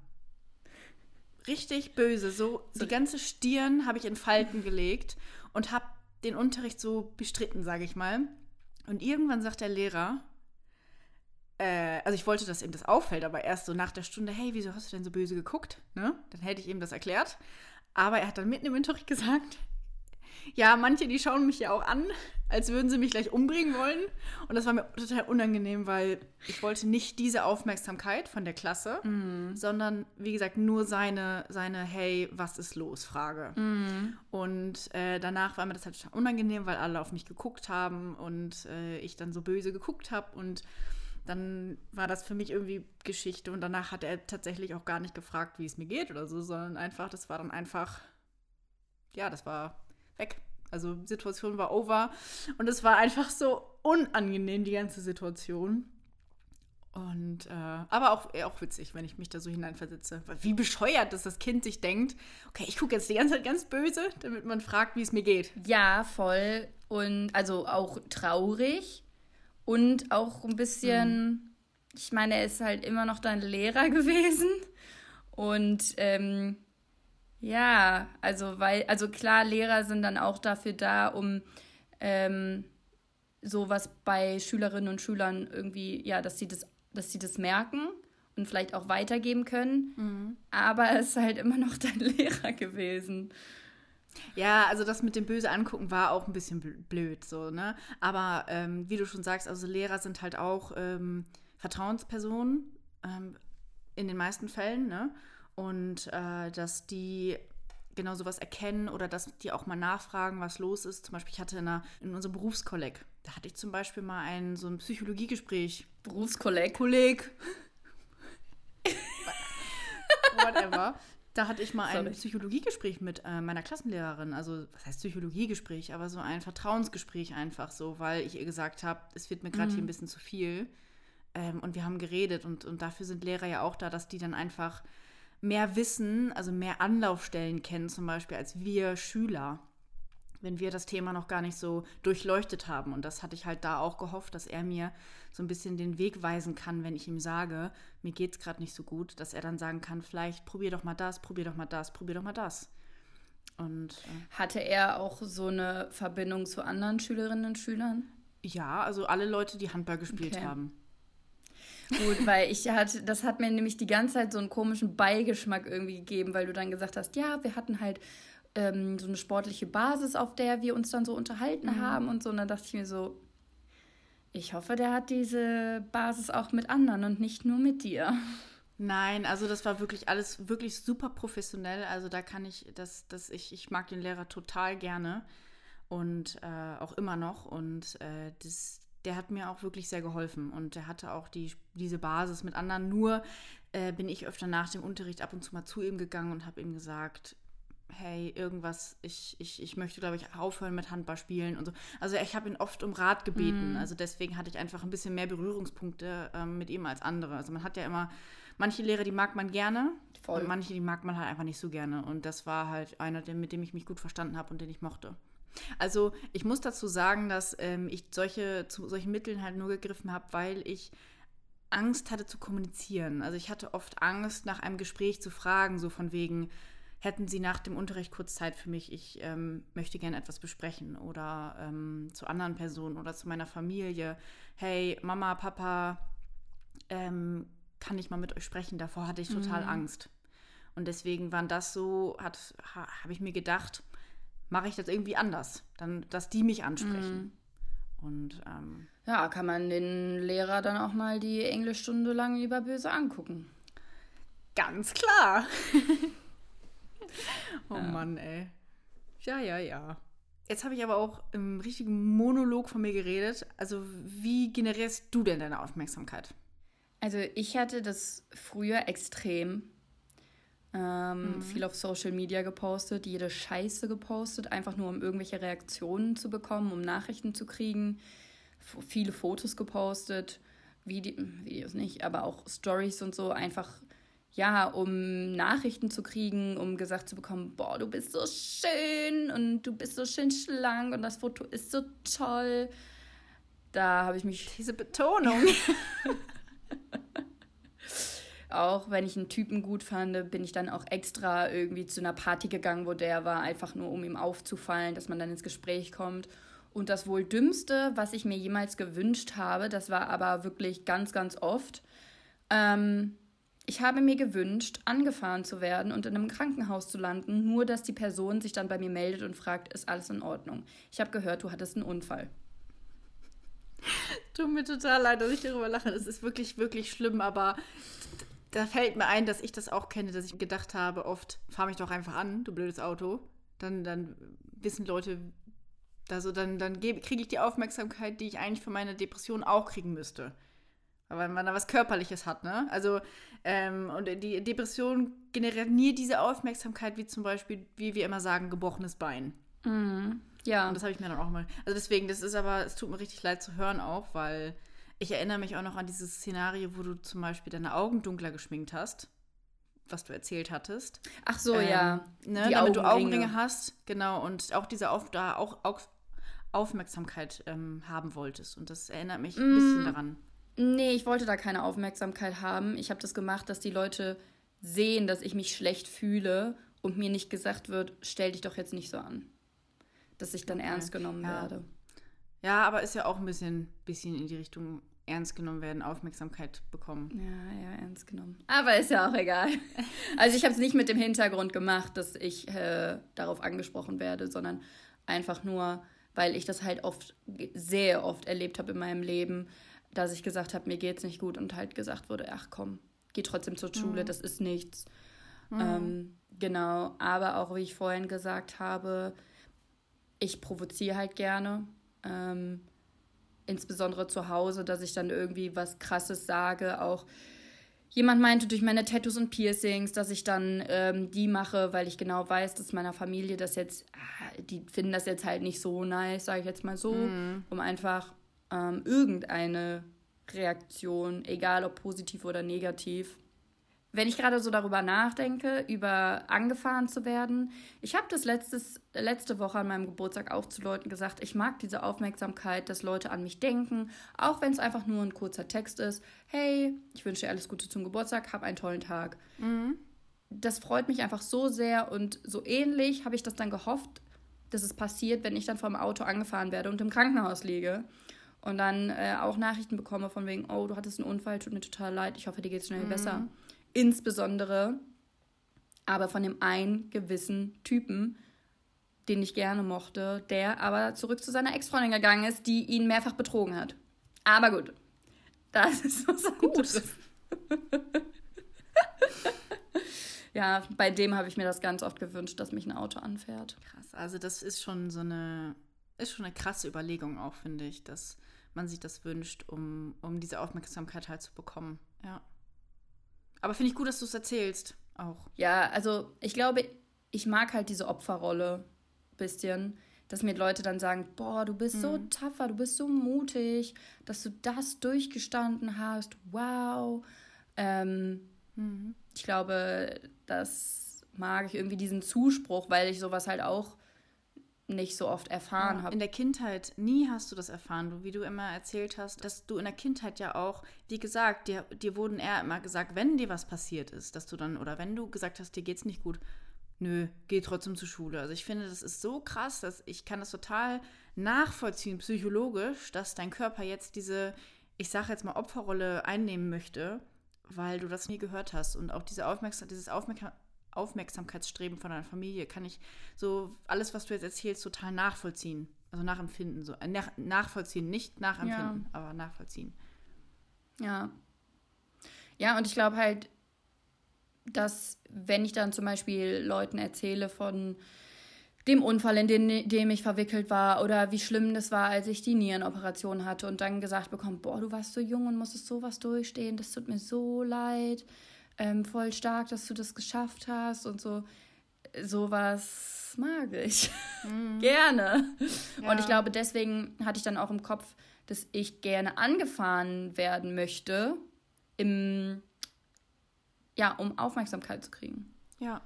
richtig böse. So, die ganze Stirn habe ich in Falten gelegt und habe den Unterricht so bestritten, sage ich mal. Und irgendwann sagt der Lehrer, äh, also ich wollte, dass ihm das auffällt, aber erst so nach der Stunde, hey, wieso hast du denn so böse geguckt? Ne? Dann hätte ich ihm das erklärt. Aber er hat dann mitten im Unterricht gesagt, ja, manche, die schauen mich ja auch an, als würden sie mich gleich umbringen wollen. Und das war mir total unangenehm, weil ich wollte nicht diese Aufmerksamkeit von der Klasse, mm. sondern, wie gesagt, nur seine, seine Hey, was ist los? Frage. Mm. Und äh, danach war mir das halt total unangenehm, weil alle auf mich geguckt haben und äh, ich dann so böse geguckt habe und dann war das für mich irgendwie Geschichte und danach hat er tatsächlich auch gar nicht gefragt, wie es mir geht oder so, sondern einfach, das war dann einfach, ja, das war weg. Also Situation war over und es war einfach so unangenehm, die ganze Situation. Und äh, aber auch, auch witzig, wenn ich mich da so hineinversetze. Wie bescheuert, dass das Kind sich denkt, okay, ich gucke jetzt die ganze Zeit ganz böse, damit man fragt, wie es mir geht. Ja, voll. Und also auch traurig und auch ein bisschen, mhm. ich meine, er ist halt immer noch dein Lehrer gewesen. Und ähm, ja, also weil, also klar, Lehrer sind dann auch dafür da, um ähm, sowas bei Schülerinnen und Schülern irgendwie, ja, dass sie das, dass sie das merken und vielleicht auch weitergeben können. Mhm. Aber es ist halt immer noch dein Lehrer gewesen. Ja, also das mit dem böse angucken war auch ein bisschen blöd, so, ne? Aber ähm, wie du schon sagst, also Lehrer sind halt auch ähm, Vertrauenspersonen ähm, in den meisten Fällen, ne? Und äh, dass die genau sowas erkennen oder dass die auch mal nachfragen, was los ist. Zum Beispiel, ich hatte in, einer, in unserem Berufskolleg, da hatte ich zum Beispiel mal ein so ein Psychologiegespräch. Berufskolleg? Kolleg. Whatever. Da hatte ich mal Sorry. ein Psychologiegespräch mit äh, meiner Klassenlehrerin. Also, was heißt Psychologiegespräch? Aber so ein Vertrauensgespräch einfach so, weil ich ihr gesagt habe, es wird mir gerade mhm. hier ein bisschen zu viel. Ähm, und wir haben geredet und, und dafür sind Lehrer ja auch da, dass die dann einfach mehr Wissen, also mehr Anlaufstellen kennen, zum Beispiel als wir Schüler, wenn wir das Thema noch gar nicht so durchleuchtet haben. Und das hatte ich halt da auch gehofft, dass er mir so ein bisschen den Weg weisen kann, wenn ich ihm sage, mir geht es gerade nicht so gut, dass er dann sagen kann, vielleicht probier doch mal das, probier doch mal das, probier doch mal das. Und, äh, Hatte er auch so eine Verbindung zu anderen Schülerinnen und Schülern? Ja, also alle Leute, die Handball gespielt okay. haben. Gut, weil ich hatte, das hat mir nämlich die ganze Zeit so einen komischen Beigeschmack irgendwie gegeben, weil du dann gesagt hast, ja, wir hatten halt ähm, so eine sportliche Basis, auf der wir uns dann so unterhalten mhm. haben und so. Und dann dachte ich mir so, ich hoffe, der hat diese Basis auch mit anderen und nicht nur mit dir. Nein, also das war wirklich alles wirklich super professionell. Also da kann ich, das, das, ich, ich mag den Lehrer total gerne und äh, auch immer noch. Und äh, das, der hat mir auch wirklich sehr geholfen und der hatte auch die, diese Basis mit anderen. Nur äh, bin ich öfter nach dem Unterricht ab und zu mal zu ihm gegangen und habe ihm gesagt, hey, irgendwas, ich, ich, ich möchte, glaube ich, aufhören mit Handball spielen und so. Also ich habe ihn oft um Rat gebeten. Mm. Also deswegen hatte ich einfach ein bisschen mehr Berührungspunkte ähm, mit ihm als andere. Also man hat ja immer, manche Lehrer, die mag man gerne Voll. und manche, die mag man halt einfach nicht so gerne. Und das war halt einer, mit dem ich mich gut verstanden habe und den ich mochte. Also ich muss dazu sagen, dass ähm, ich solche, zu solchen Mitteln halt nur gegriffen habe, weil ich Angst hatte zu kommunizieren. Also ich hatte oft Angst, nach einem Gespräch zu fragen, so von wegen, hätten Sie nach dem Unterricht kurz Zeit für mich, ich ähm, möchte gerne etwas besprechen oder ähm, zu anderen Personen oder zu meiner Familie. Hey, Mama, Papa, ähm, kann ich mal mit euch sprechen? Davor hatte ich total mhm. Angst. Und deswegen waren das so, ha, habe ich mir gedacht, mache ich das irgendwie anders, dann, dass die mich ansprechen. Mhm. Und ähm, ja, kann man den Lehrer dann auch mal die Englischstunde lang lieber böse angucken. Ganz klar. oh ja. Mann, ey. Ja, ja, ja. Jetzt habe ich aber auch im richtigen Monolog von mir geredet. Also, wie generierst du denn deine Aufmerksamkeit? Also, ich hatte das früher extrem ähm, mhm. Viel auf Social Media gepostet, jede Scheiße gepostet, einfach nur um irgendwelche Reaktionen zu bekommen, um Nachrichten zu kriegen. F viele Fotos gepostet, Vide Videos nicht, aber auch Stories und so, einfach ja, um Nachrichten zu kriegen, um gesagt zu bekommen, boah, du bist so schön und du bist so schön schlank und das Foto ist so toll. Da habe ich mich. Diese Betonung. auch wenn ich einen Typen gut fand, bin ich dann auch extra irgendwie zu einer Party gegangen, wo der war, einfach nur um ihm aufzufallen, dass man dann ins Gespräch kommt. Und das wohl dümmste, was ich mir jemals gewünscht habe, das war aber wirklich ganz, ganz oft. Ähm, ich habe mir gewünscht, angefahren zu werden und in einem Krankenhaus zu landen, nur dass die Person sich dann bei mir meldet und fragt, ist alles in Ordnung? Ich habe gehört, du hattest einen Unfall. Tut mir total leid, dass ich darüber lache. Das ist wirklich, wirklich schlimm, aber da fällt mir ein, dass ich das auch kenne, dass ich gedacht habe, oft, fahr mich doch einfach an, du blödes Auto. Dann, dann wissen Leute, also dann, dann kriege ich die Aufmerksamkeit, die ich eigentlich für meine Depression auch kriegen müsste. Weil man da was Körperliches hat, ne? Also, ähm, und die Depression generiert nie diese Aufmerksamkeit, wie zum Beispiel, wie wir immer sagen, gebrochenes Bein. Mhm. Ja. Und das habe ich mir dann auch mal. Also deswegen, das ist aber, es tut mir richtig leid zu hören auch, weil ich erinnere mich auch noch an dieses Szenario, wo du zum Beispiel deine Augen dunkler geschminkt hast, was du erzählt hattest. Ach so, ähm, ja. Ne, Die damit Augenringe. du Augenringe hast, genau, und auch diese Auf da auch, auch Aufmerksamkeit ähm, haben wolltest. Und das erinnert mich ein bisschen mm, daran. Nee, ich wollte da keine Aufmerksamkeit haben. Ich habe das gemacht, dass die Leute sehen, dass ich mich schlecht fühle und mir nicht gesagt wird, stell dich doch jetzt nicht so an. Dass ich dann okay. ernst genommen ja. werde. Ja, aber ist ja auch ein bisschen, bisschen in die Richtung ernst genommen werden, Aufmerksamkeit bekommen. Ja, ja, ernst genommen. Aber ist ja auch egal. Also ich habe es nicht mit dem Hintergrund gemacht, dass ich äh, darauf angesprochen werde, sondern einfach nur, weil ich das halt oft, sehr oft erlebt habe in meinem Leben, dass ich gesagt habe, mir geht's nicht gut und halt gesagt wurde, ach komm, geh trotzdem zur Schule, mhm. das ist nichts. Mhm. Ähm, genau, aber auch wie ich vorhin gesagt habe, ich provoziere halt gerne. Ähm, insbesondere zu Hause, dass ich dann irgendwie was Krasses sage. Auch jemand meinte durch meine Tattoos und Piercings, dass ich dann ähm, die mache, weil ich genau weiß, dass meiner Familie das jetzt, ah, die finden das jetzt halt nicht so nice, sage ich jetzt mal so, mhm. um einfach ähm, irgendeine Reaktion, egal ob positiv oder negativ, wenn ich gerade so darüber nachdenke, über angefahren zu werden, ich habe das letztes, letzte Woche an meinem Geburtstag auch zu Leuten gesagt, ich mag diese Aufmerksamkeit, dass Leute an mich denken, auch wenn es einfach nur ein kurzer Text ist. Hey, ich wünsche dir alles Gute zum Geburtstag, hab einen tollen Tag. Mhm. Das freut mich einfach so sehr und so ähnlich habe ich das dann gehofft, dass es passiert, wenn ich dann vom Auto angefahren werde und im Krankenhaus liege und dann äh, auch Nachrichten bekomme von wegen, oh, du hattest einen Unfall, tut mir total leid, ich hoffe, dir geht es schnell mhm. besser insbesondere aber von dem einen gewissen Typen, den ich gerne mochte, der aber zurück zu seiner Ex-Freundin gegangen ist, die ihn mehrfach betrogen hat. Aber gut, das ist was gut. ja, bei dem habe ich mir das ganz oft gewünscht, dass mich ein Auto anfährt. Krass, also das ist schon so eine, ist schon eine krasse Überlegung auch, finde ich, dass man sich das wünscht, um, um diese Aufmerksamkeit halt zu bekommen. Ja. Aber finde ich gut, dass du es erzählst auch. Ja, also ich glaube, ich mag halt diese Opferrolle ein bisschen, dass mir Leute dann sagen, boah, du bist mhm. so tapfer, du bist so mutig, dass du das durchgestanden hast. Wow. Ähm, mhm. Ich glaube, das mag ich irgendwie diesen Zuspruch, weil ich sowas halt auch nicht so oft erfahren ja, habe. In der Kindheit, nie hast du das erfahren, du, wie du immer erzählt hast, dass du in der Kindheit ja auch, wie gesagt, dir, dir wurden eher immer gesagt, wenn dir was passiert ist, dass du dann, oder wenn du gesagt hast, dir geht's nicht gut, nö, geh trotzdem zur Schule. Also ich finde, das ist so krass, dass ich kann das total nachvollziehen, psychologisch, dass dein Körper jetzt diese, ich sage jetzt mal, Opferrolle einnehmen möchte, weil du das nie gehört hast. Und auch diese Aufmerksam dieses Aufmerksam Aufmerksamkeitsstreben von deiner Familie kann ich so alles, was du jetzt erzählst, total nachvollziehen. Also nachempfinden. So. Äh, nach, nachvollziehen, nicht nachempfinden, ja. aber nachvollziehen. Ja. Ja, und ich glaube halt, dass wenn ich dann zum Beispiel Leuten erzähle von dem Unfall, in den, dem ich verwickelt war oder wie schlimm das war, als ich die Nierenoperation hatte und dann gesagt bekomme, boah, du warst so jung und musstest sowas durchstehen, das tut mir so leid ähm, voll stark, dass du das geschafft hast und so. Sowas mag ich mhm. gerne. Ja. Und ich glaube, deswegen hatte ich dann auch im Kopf, dass ich gerne angefahren werden möchte, im, ja, um Aufmerksamkeit zu kriegen. Ja.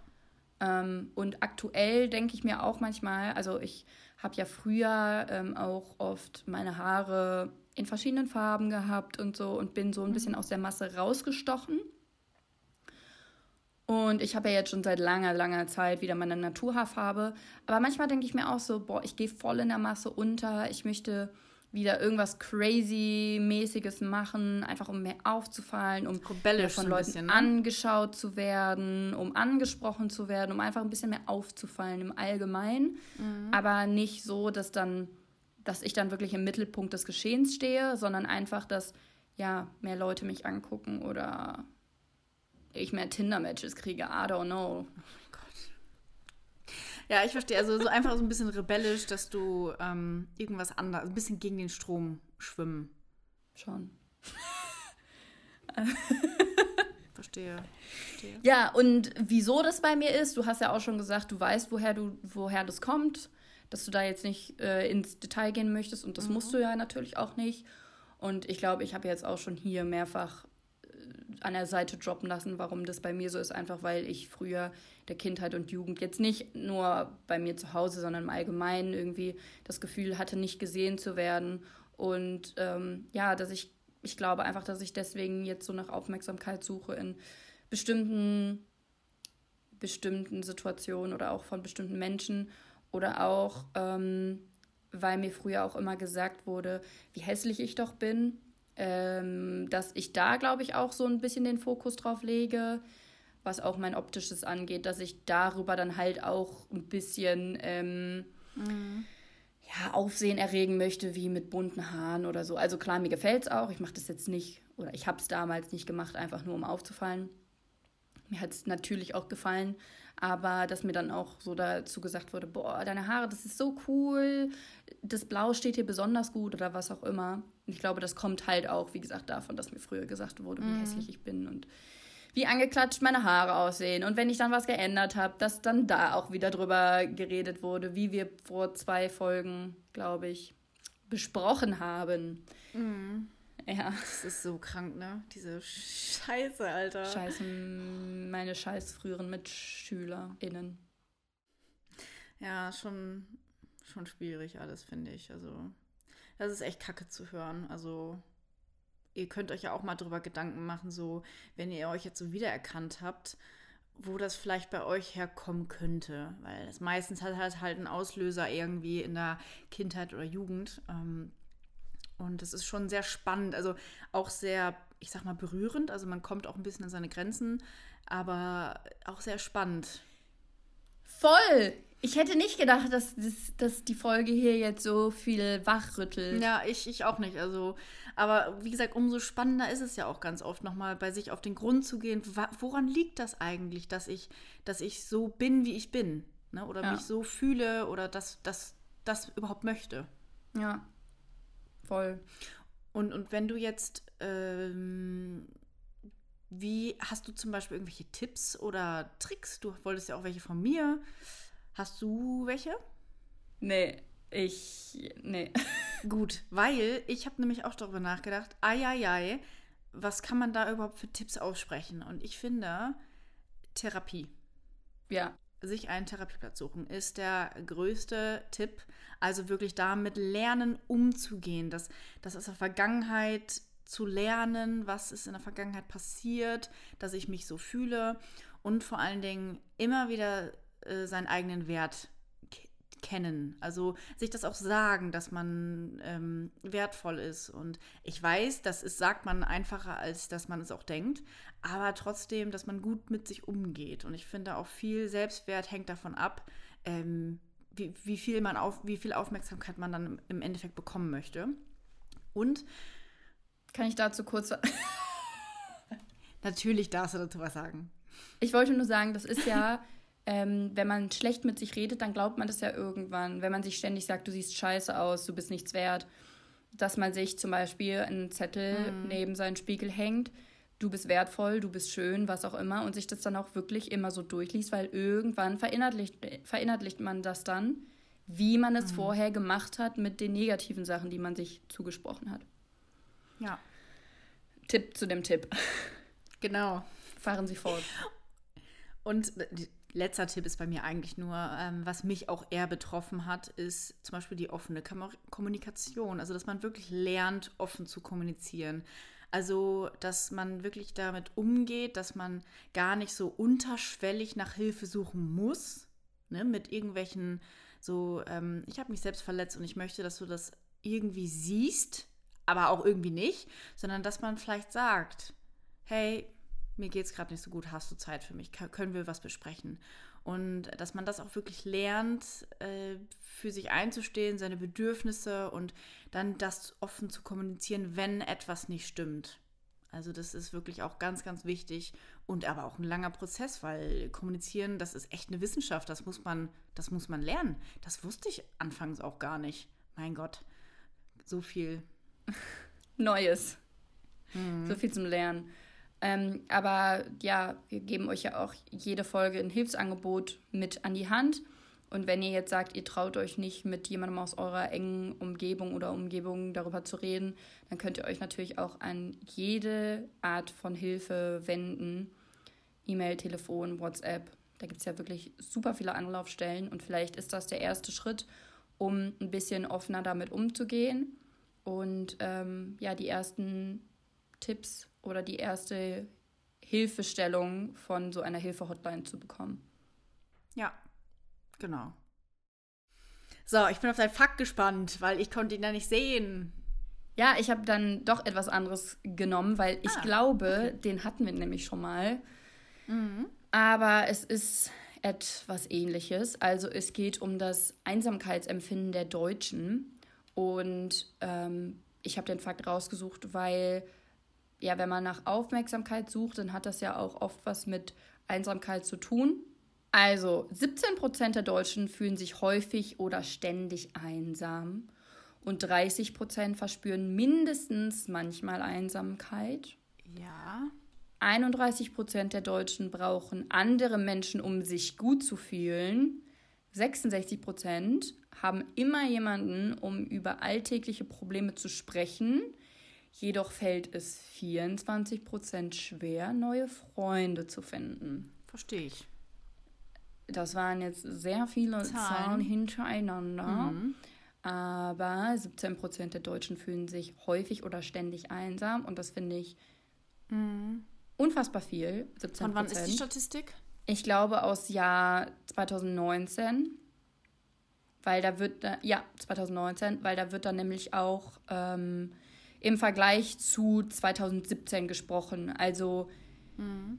Ähm, und aktuell denke ich mir auch manchmal, also ich habe ja früher ähm, auch oft meine Haare in verschiedenen Farben gehabt und so und bin so ein bisschen mhm. aus der Masse rausgestochen. Und ich habe ja jetzt schon seit langer, langer Zeit wieder meine Naturhaarfarbe. Aber manchmal denke ich mir auch so, boah, ich gehe voll in der Masse unter. Ich möchte wieder irgendwas crazy-mäßiges machen, einfach um mehr aufzufallen, um von Leuten bisschen, ne? angeschaut zu werden, um angesprochen zu werden, um einfach ein bisschen mehr aufzufallen im Allgemeinen. Mhm. Aber nicht so, dass dann, dass ich dann wirklich im Mittelpunkt des Geschehens stehe, sondern einfach, dass ja mehr Leute mich angucken oder ich mehr Tinder-Matches kriege. I don't know. Oh ja, ich verstehe. Also so einfach so ein bisschen rebellisch, dass du ähm, irgendwas anderes, ein bisschen gegen den Strom schwimmen. Schon. verstehe. verstehe. Ja, und wieso das bei mir ist, du hast ja auch schon gesagt, du weißt, woher du, woher das kommt, dass du da jetzt nicht äh, ins Detail gehen möchtest und das mhm. musst du ja natürlich auch nicht. Und ich glaube, ich habe jetzt auch schon hier mehrfach an der Seite droppen lassen, warum das bei mir so ist, einfach weil ich früher der Kindheit und Jugend jetzt nicht nur bei mir zu Hause, sondern im Allgemeinen irgendwie das Gefühl hatte, nicht gesehen zu werden. Und ähm, ja, dass ich, ich glaube einfach, dass ich deswegen jetzt so nach Aufmerksamkeit suche in bestimmten, bestimmten Situationen oder auch von bestimmten Menschen. Oder auch, ähm, weil mir früher auch immer gesagt wurde, wie hässlich ich doch bin ähm, dass ich da, glaube ich, auch so ein bisschen den Fokus drauf lege, was auch mein optisches angeht, dass ich darüber dann halt auch ein bisschen ähm, mhm. ja, Aufsehen erregen möchte, wie mit bunten Haaren oder so. Also klar, mir gefällt es auch. Ich mache das jetzt nicht, oder ich habe es damals nicht gemacht, einfach nur um aufzufallen. Mir hat es natürlich auch gefallen, aber dass mir dann auch so dazu gesagt wurde, boah, deine Haare, das ist so cool, das Blau steht hier besonders gut oder was auch immer. Und ich glaube, das kommt halt auch, wie gesagt, davon, dass mir früher gesagt wurde, wie mhm. hässlich ich bin und wie angeklatscht meine Haare aussehen. Und wenn ich dann was geändert habe, dass dann da auch wieder drüber geredet wurde, wie wir vor zwei Folgen, glaube ich, besprochen haben. Mhm. Ja. Das ist so krank, ne? Diese Scheiße, Alter. Scheiße, meine scheiß früheren MitschülerInnen. Ja, schon, schon schwierig alles, finde ich. Also, das ist echt kacke zu hören. Also, ihr könnt euch ja auch mal drüber Gedanken machen, so, wenn ihr euch jetzt so wiedererkannt habt, wo das vielleicht bei euch herkommen könnte. Weil es meistens hat halt, halt einen Auslöser irgendwie in der Kindheit oder Jugend. Ähm, und es ist schon sehr spannend, also auch sehr, ich sag mal, berührend. Also man kommt auch ein bisschen an seine Grenzen, aber auch sehr spannend. Voll! Ich hätte nicht gedacht, dass, dass, dass die Folge hier jetzt so viel wachrüttelt. Ja, ich, ich auch nicht. Also, aber wie gesagt, umso spannender ist es ja auch ganz oft nochmal bei sich auf den Grund zu gehen. Woran liegt das eigentlich, dass ich, dass ich so bin, wie ich bin? Ne? Oder ja. mich so fühle oder dass das überhaupt möchte. Ja, voll. Und, und wenn du jetzt, ähm, wie hast du zum Beispiel irgendwelche Tipps oder Tricks? Du wolltest ja auch welche von mir. Hast du welche? Nee, ich. Nee. Gut, weil ich habe nämlich auch darüber nachgedacht, ai, was kann man da überhaupt für Tipps aussprechen? Und ich finde, Therapie. Ja. Sich einen Therapieplatz suchen ist der größte Tipp. Also wirklich damit lernen, umzugehen. Das, das aus der Vergangenheit zu lernen, was ist in der Vergangenheit passiert, dass ich mich so fühle und vor allen Dingen immer wieder äh, seinen eigenen Wert kennen. Also sich das auch sagen, dass man ähm, wertvoll ist. Und ich weiß, das ist, sagt man einfacher, als dass man es auch denkt, aber trotzdem, dass man gut mit sich umgeht. Und ich finde auch viel Selbstwert hängt davon ab, ähm, wie, wie, viel man auf, wie viel Aufmerksamkeit man dann im Endeffekt bekommen möchte. Und kann ich dazu kurz. Natürlich darfst du dazu was sagen. Ich wollte nur sagen, das ist ja ähm, wenn man schlecht mit sich redet, dann glaubt man das ja irgendwann. Wenn man sich ständig sagt, du siehst scheiße aus, du bist nichts wert, dass man sich zum Beispiel einen Zettel mhm. neben seinen Spiegel hängt, du bist wertvoll, du bist schön, was auch immer, und sich das dann auch wirklich immer so durchliest, weil irgendwann verinnerlicht, verinnerlicht man das dann, wie man es mhm. vorher gemacht hat mit den negativen Sachen, die man sich zugesprochen hat. Ja. Tipp zu dem Tipp. Genau. Fahren Sie fort. Und letzter Tipp ist bei mir eigentlich nur, ähm, was mich auch eher betroffen hat, ist zum Beispiel die offene Kommunikation. Also, dass man wirklich lernt, offen zu kommunizieren. Also, dass man wirklich damit umgeht, dass man gar nicht so unterschwellig nach Hilfe suchen muss, ne, mit irgendwelchen so, ähm, ich habe mich selbst verletzt und ich möchte, dass du das irgendwie siehst, aber auch irgendwie nicht, sondern dass man vielleicht sagt, hey, mir geht es gerade nicht so gut, hast du Zeit für mich? können wir was besprechen? Und dass man das auch wirklich lernt, äh, für sich einzustehen, seine Bedürfnisse und dann das offen zu kommunizieren, wenn etwas nicht stimmt. Also das ist wirklich auch ganz, ganz wichtig und aber auch ein langer Prozess, weil kommunizieren, das ist echt eine Wissenschaft, das muss man, das muss man lernen. Das wusste ich anfangs auch gar nicht. Mein Gott, so viel Neues, mhm. so viel zum Lernen. Ähm, aber ja, wir geben euch ja auch jede Folge ein Hilfsangebot mit an die Hand. Und wenn ihr jetzt sagt, ihr traut euch nicht mit jemandem aus eurer engen Umgebung oder Umgebung darüber zu reden, dann könnt ihr euch natürlich auch an jede Art von Hilfe wenden. E-Mail, Telefon, WhatsApp. Da gibt es ja wirklich super viele Anlaufstellen und vielleicht ist das der erste Schritt, um ein bisschen offener damit umzugehen und ähm, ja, die ersten Tipps oder die erste Hilfestellung von so einer Hilfe-Hotline zu bekommen. Ja, genau. So, ich bin auf dein Fakt gespannt, weil ich konnte ihn da nicht sehen. Ja, ich habe dann doch etwas anderes genommen, weil ich ah, glaube, okay. den hatten wir nämlich schon mal. Mhm. Aber es ist etwas ähnliches. Also es geht um das Einsamkeitsempfinden der Deutschen. Und ähm, ich habe den Fakt rausgesucht, weil ja, wenn man nach Aufmerksamkeit sucht, dann hat das ja auch oft was mit Einsamkeit zu tun. Also 17% der Deutschen fühlen sich häufig oder ständig einsam und 30% verspüren mindestens manchmal Einsamkeit. Ja. 31% der Deutschen brauchen andere Menschen, um sich gut zu fühlen. 66% haben immer jemanden, um über alltägliche Probleme zu sprechen. Jedoch fällt es 24% schwer, neue Freunde zu finden. Verstehe ich. Das waren jetzt sehr viele Zahlen, Zahlen hintereinander. Mhm. Aber 17% der Deutschen fühlen sich häufig oder ständig einsam. Und das finde ich mhm. unfassbar viel. 17%. Von wann ist die Statistik? Ich glaube aus Jahr 2019. Weil da wird, ja, 2019, weil da wird dann nämlich auch ähm, im Vergleich zu 2017 gesprochen. Also mhm.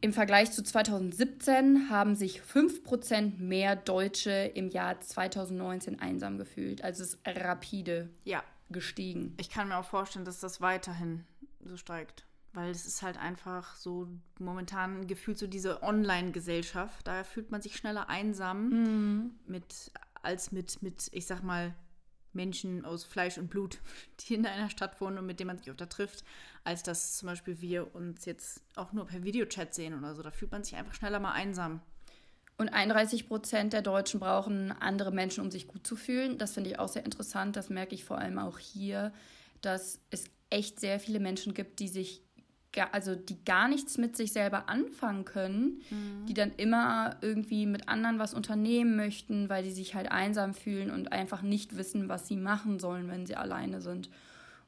im Vergleich zu 2017 haben sich 5% mehr Deutsche im Jahr 2019 einsam gefühlt. Also es ist rapide ja. gestiegen. Ich kann mir auch vorstellen, dass das weiterhin so steigt. Weil es ist halt einfach so momentan gefühlt so diese Online-Gesellschaft. Da fühlt man sich schneller einsam mhm. mit, als mit, mit, ich sag mal, Menschen aus Fleisch und Blut, die in einer Stadt wohnen und mit denen man sich öfter trifft, als dass zum Beispiel wir uns jetzt auch nur per Videochat sehen oder so. Da fühlt man sich einfach schneller mal einsam. Und 31 Prozent der Deutschen brauchen andere Menschen, um sich gut zu fühlen. Das finde ich auch sehr interessant. Das merke ich vor allem auch hier, dass es echt sehr viele Menschen gibt, die sich also die gar nichts mit sich selber anfangen können, mhm. die dann immer irgendwie mit anderen was unternehmen möchten, weil die sich halt einsam fühlen und einfach nicht wissen, was sie machen sollen, wenn sie alleine sind.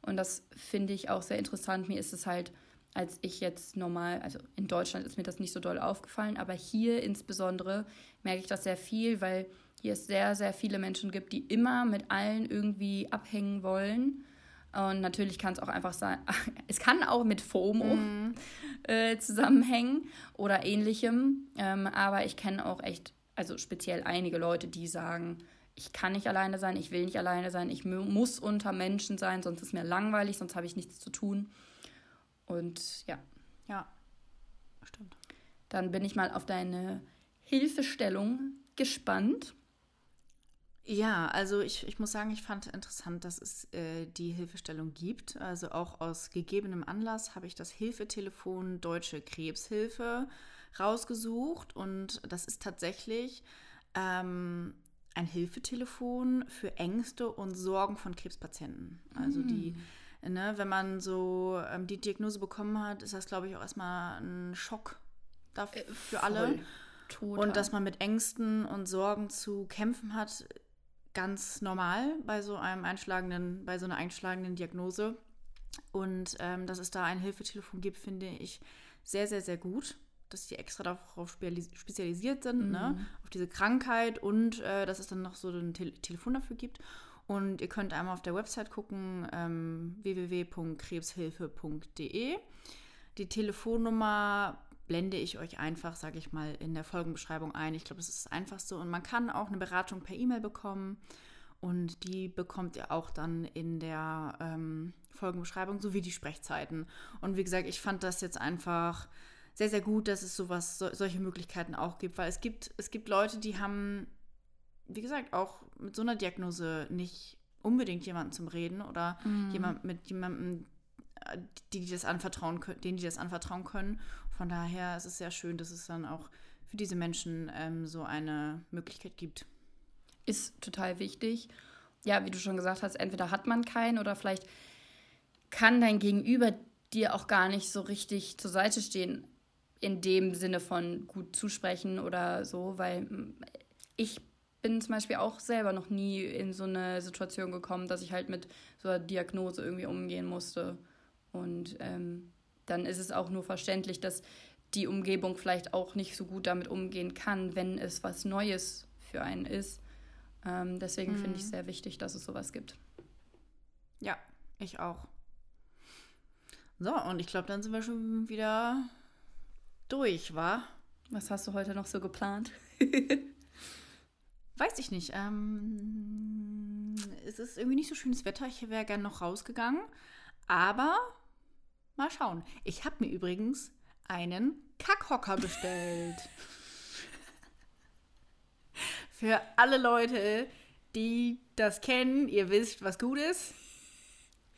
Und das finde ich auch sehr interessant. Mir ist es halt, als ich jetzt normal, also in Deutschland ist mir das nicht so doll aufgefallen, aber hier insbesondere merke ich das sehr viel, weil hier es sehr, sehr viele Menschen gibt, die immer mit allen irgendwie abhängen wollen und natürlich kann es auch einfach sein, es kann auch mit FOMO mhm. äh, zusammenhängen oder ähnlichem. Ähm, aber ich kenne auch echt, also speziell einige Leute, die sagen, ich kann nicht alleine sein, ich will nicht alleine sein, ich muss unter Menschen sein, sonst ist mir langweilig, sonst habe ich nichts zu tun. Und ja. Ja, stimmt. Dann bin ich mal auf deine Hilfestellung gespannt. Ja, also ich, ich muss sagen, ich fand interessant, dass es äh, die Hilfestellung gibt. Also auch aus gegebenem Anlass habe ich das Hilfetelefon Deutsche Krebshilfe rausgesucht. Und das ist tatsächlich ähm, ein Hilfetelefon für Ängste und Sorgen von Krebspatienten. Also die, mm. ne, wenn man so ähm, die Diagnose bekommen hat, ist das, glaube ich, auch erstmal ein Schock dafür, äh, für alle. Total. Und dass man mit Ängsten und Sorgen zu kämpfen hat, ganz normal bei so einem einschlagenden, bei so einer einschlagenden Diagnose. Und ähm, dass es da ein Hilfetelefon gibt, finde ich sehr, sehr, sehr gut. Dass die extra darauf spezialisiert sind, ne? mhm. ne? auf diese Krankheit und äh, dass es dann noch so ein Te Telefon dafür gibt. Und ihr könnt einmal auf der Website gucken, ähm, www.krebshilfe.de. Die Telefonnummer blende ich euch einfach, sage ich mal, in der Folgenbeschreibung ein. Ich glaube, das ist das Einfachste. Und man kann auch eine Beratung per E-Mail bekommen. Und die bekommt ihr auch dann in der ähm, Folgenbeschreibung sowie die Sprechzeiten. Und wie gesagt, ich fand das jetzt einfach sehr, sehr gut, dass es sowas, so, solche Möglichkeiten auch gibt, weil es gibt, es gibt Leute, die haben, wie gesagt, auch mit so einer Diagnose nicht unbedingt jemanden zum Reden oder mhm. jemand mit jemandem, die, die das anvertrauen können, denen die das anvertrauen können. Von daher ist es sehr schön, dass es dann auch für diese Menschen ähm, so eine Möglichkeit gibt. Ist total wichtig. Ja, wie du schon gesagt hast, entweder hat man keinen oder vielleicht kann dein Gegenüber dir auch gar nicht so richtig zur Seite stehen, in dem Sinne von gut zusprechen oder so, weil mm, ich bin zum Beispiel auch selber noch nie in so eine Situation gekommen, dass ich halt mit so einer Diagnose irgendwie umgehen musste. Und ähm, dann ist es auch nur verständlich, dass die Umgebung vielleicht auch nicht so gut damit umgehen kann, wenn es was Neues für einen ist. Ähm, deswegen mhm. finde ich es sehr wichtig, dass es sowas gibt. Ja, ich auch. So, und ich glaube, dann sind wir schon wieder durch, wa? Was hast du heute noch so geplant? Weiß ich nicht. Ähm, es ist irgendwie nicht so schönes Wetter. Ich wäre gerne noch rausgegangen. Aber mal schauen. Ich habe mir übrigens einen Kackhocker bestellt. Für alle Leute, die das kennen, ihr wisst, was gut ist.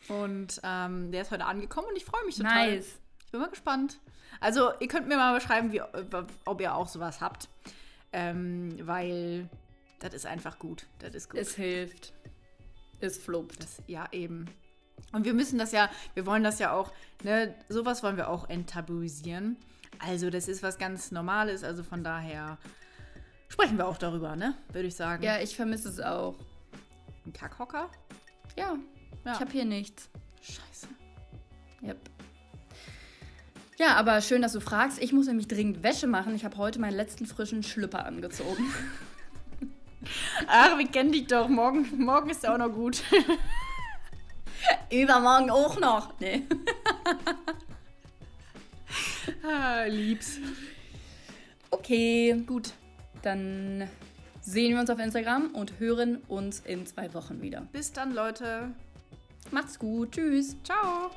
Und ähm, der ist heute angekommen und ich freue mich total. Nice. Ich bin mal gespannt. Also, ihr könnt mir mal beschreiben, wie, ob ihr auch sowas habt. Ähm, weil das ist einfach gut. Das ist gut. Es hilft. Es fluppt. Das, ja, eben. Und wir müssen das ja, wir wollen das ja auch, ne, sowas wollen wir auch enttabuisieren. Also, das ist was ganz Normales, also von daher sprechen wir auch darüber, ne? Würde ich sagen. Ja, ich vermisse es auch. Ein Kackhocker? Ja. ja. Ich habe hier nichts. Scheiße. Yep. Ja, aber schön, dass du fragst. Ich muss nämlich dringend Wäsche machen. Ich habe heute meinen letzten frischen Schlüpper angezogen. Ach, wir kennen dich doch. Morgen, morgen ist er auch noch gut. Übermorgen auch noch. Nee. ah, liebs. Okay, gut. Dann sehen wir uns auf Instagram und hören uns in zwei Wochen wieder. Bis dann, Leute. Macht's gut. Tschüss. Ciao.